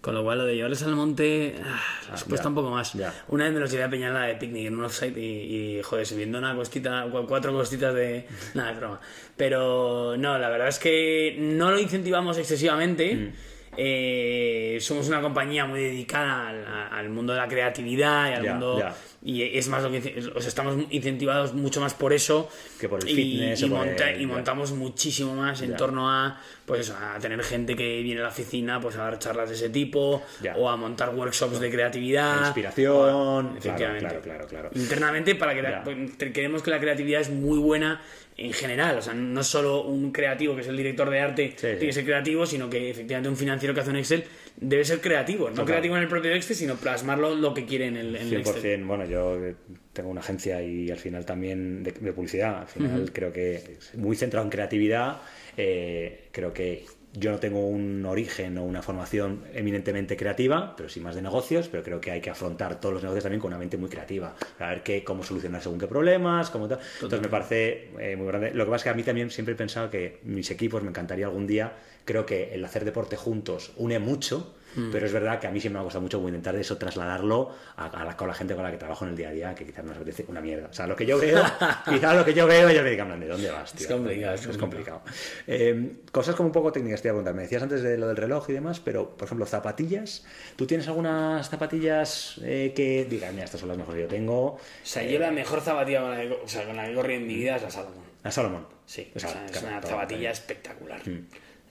Con lo cual, lo de llevarles al monte ah, les cuesta ya, un poco más. ya. Una vez me los llevé a Peñala de picnic en un offside y, y, joder, subiendo una costita, cu- cuatro costitas de. Nada, es broma. Pero no, la verdad es que no lo incentivamos excesivamente. Eh, somos una compañía muy dedicada al, al mundo de la creatividad y al mundo. Y es más lo que. O sea, estamos incentivados mucho más por eso. Que por el y, fitness y monta- el- y ya. montamos muchísimo más en Ya. torno a pues eso, a tener gente que viene a la oficina pues a dar charlas de ese tipo Ya. o a montar workshops de creatividad Inspiración, a- efectivamente claro, claro, claro. internamente para que Ya. pues, que la creatividad es muy buena en general o sea no solo un creativo que es el director de arte Sí, tiene sí. que ser creativo sino que efectivamente un financiero que hace un Excel debe ser creativo no Total. creativo en el propio Excel sino plasmarlo lo que quiere en el, en el Excel 100%, bueno, yo eh, tengo una agencia y al final también de, de publicidad, al final creo que es muy centrado en creatividad, eh, creo que yo no tengo un origen o una formación eminentemente creativa, pero sí más de negocios, pero creo que hay que afrontar todos los negocios también con una mente muy creativa, a ver qué, cómo solucionar según qué problemas, cómo tal. Entonces me parece eh, muy grande. Lo que pasa es que a mí también siempre he pensado que mis equipos me encantaría algún día, creo que el hacer deporte juntos une mucho Mm. Pero es verdad que a mí siempre me ha costado mucho intentar eso trasladarlo a, la, con la gente con la que trabajo en el día a día, que quizás nos apetece una mierda. O sea, lo que yo veo, quizás lo que yo veo, yo me digo, ¿de dónde vas, tío? Es complicado. Es, complicado. Eh, cosas como un poco técnicas te voy a preguntar. Me decías antes de lo del reloj y demás, pero, por ejemplo, zapatillas. ¿Tú tienes algunas zapatillas eh, que digas, mira, estas son las mejores que yo tengo? O sea, yo la mejor zapatilla con la que, o sea, con la que corrí en mi vida es la Salomon. La Salomon. Sí, o sea, es una zapatilla espectacular. Mm.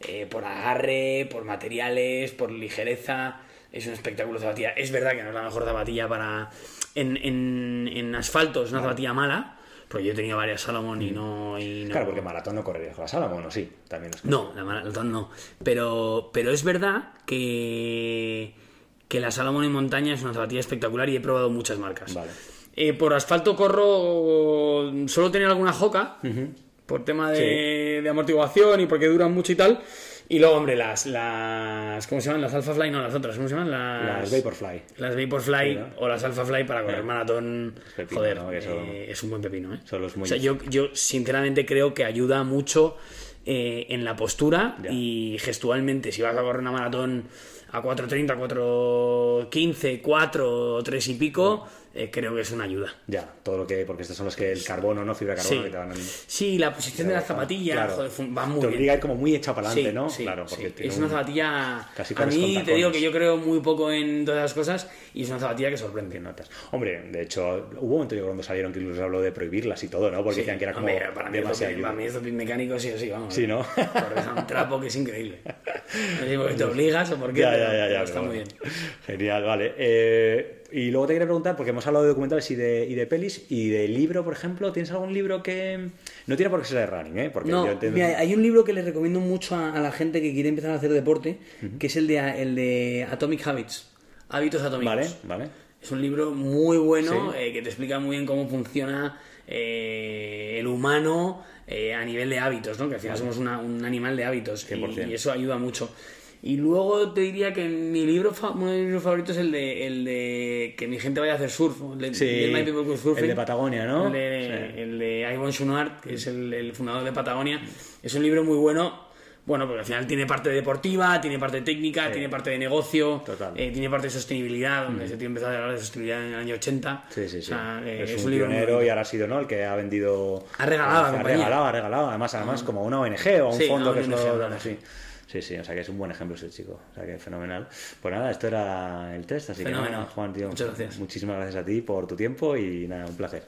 Eh, por agarre, por materiales, por ligereza es un espectáculo zapatilla. Es verdad que no es la mejor zapatilla para. En, en, en asfalto es una zapatilla mala. Porque yo tenido varias Salomon y no, y Claro, porque maratón no correría con la Salomon, ¿o sí? También No, la maratón no. Pero, pero es verdad que, que la Salomon en montaña es una zapatilla espectacular y he probado muchas marcas. Vale. Eh, por asfalto corro. Solo tenía alguna Joca. Por tema de, de amortiguación y porque duran mucho y tal. Y luego, hombre, las, las. ¿Cómo se llaman? Las Alpha Fly, no, las otras, ¿cómo se llaman? Las, las Vaporfly. Las Vaporfly o las Alpha Fly para correr maratón. joder, eh, es un buen pepino, ¿eh? Son los muy... O sea, yo, yo sinceramente creo que ayuda mucho eh, en la postura y gestualmente. Si vas a correr una maratón a 4.30, 4.15, 4, 3 y pico. Eh, creo que es una ayuda. Ya, todo lo que. Porque estos son los que el carbono, ¿no? Fibra de carbono sí. que te van a... Sí, la posición de la zapatilla va muy te bien. obliga a ir como muy hecha para adelante, ¿no? claro, porque es una zapatilla. Casi a mí te digo que yo creo muy poco en todas las cosas y es una zapatilla que sorprende. Notas. Hombre, de hecho, hubo un momento yo cuando salieron que incluso habló de prohibirlas y todo, ¿no? Porque decían que era como. Hombre, para, mí demasiado para mí es mecánico sí o sí, vamos. Sí, ¿no? Porque es un trapo que es increíble. No sé porque te obligas o porque. Ya, ya, ya, está muy bien. Genial, vale. Eh y luego te quería preguntar, porque hemos hablado de documentales y de, y de pelis, y de libro, por ejemplo, ¿tienes algún libro que... No tiene por qué ser de running, ¿eh? Porque no, mira, hay un libro que le recomiendo mucho a, la gente que quiere empezar a hacer deporte, que es el de, el de Atomic Habits, Hábitos Atómicos. Vale, vale. Es un libro muy bueno, eh, que te explica muy bien cómo funciona eh, el humano eh, a nivel de hábitos, ¿no? Que al final somos un animal de hábitos. Y, y eso ayuda mucho. Y luego te diría que mi libro, uno de mis libros favoritos es el de, el de que mi gente vaya a hacer surf. El de, sí, el de Patagonia, ¿no? El de, el de Ivan Chouinard, que es el, fundador de Patagonia. Es un libro muy bueno. Bueno, porque al final tiene parte deportiva, tiene parte técnica, tiene parte de negocio, eh, tiene parte de sostenibilidad, donde mm. se tiene empezado a hablar de sostenibilidad en el año 80. Sí, sí, sí. Eh, es, un, pionero y ahora ha sido ¿no? el que ha vendido. Ha regalado, ha regalado, ha regalado. Además, además como una ONG o un fondo que es lo. así. Sí, sí, o sea que es un buen ejemplo ese chico. O sea que fenomenal. Pues nada, esto era el test, así que nada, Juan, tío. Muchas gracias. Muchísimas gracias a ti por tu tiempo y nada, un placer.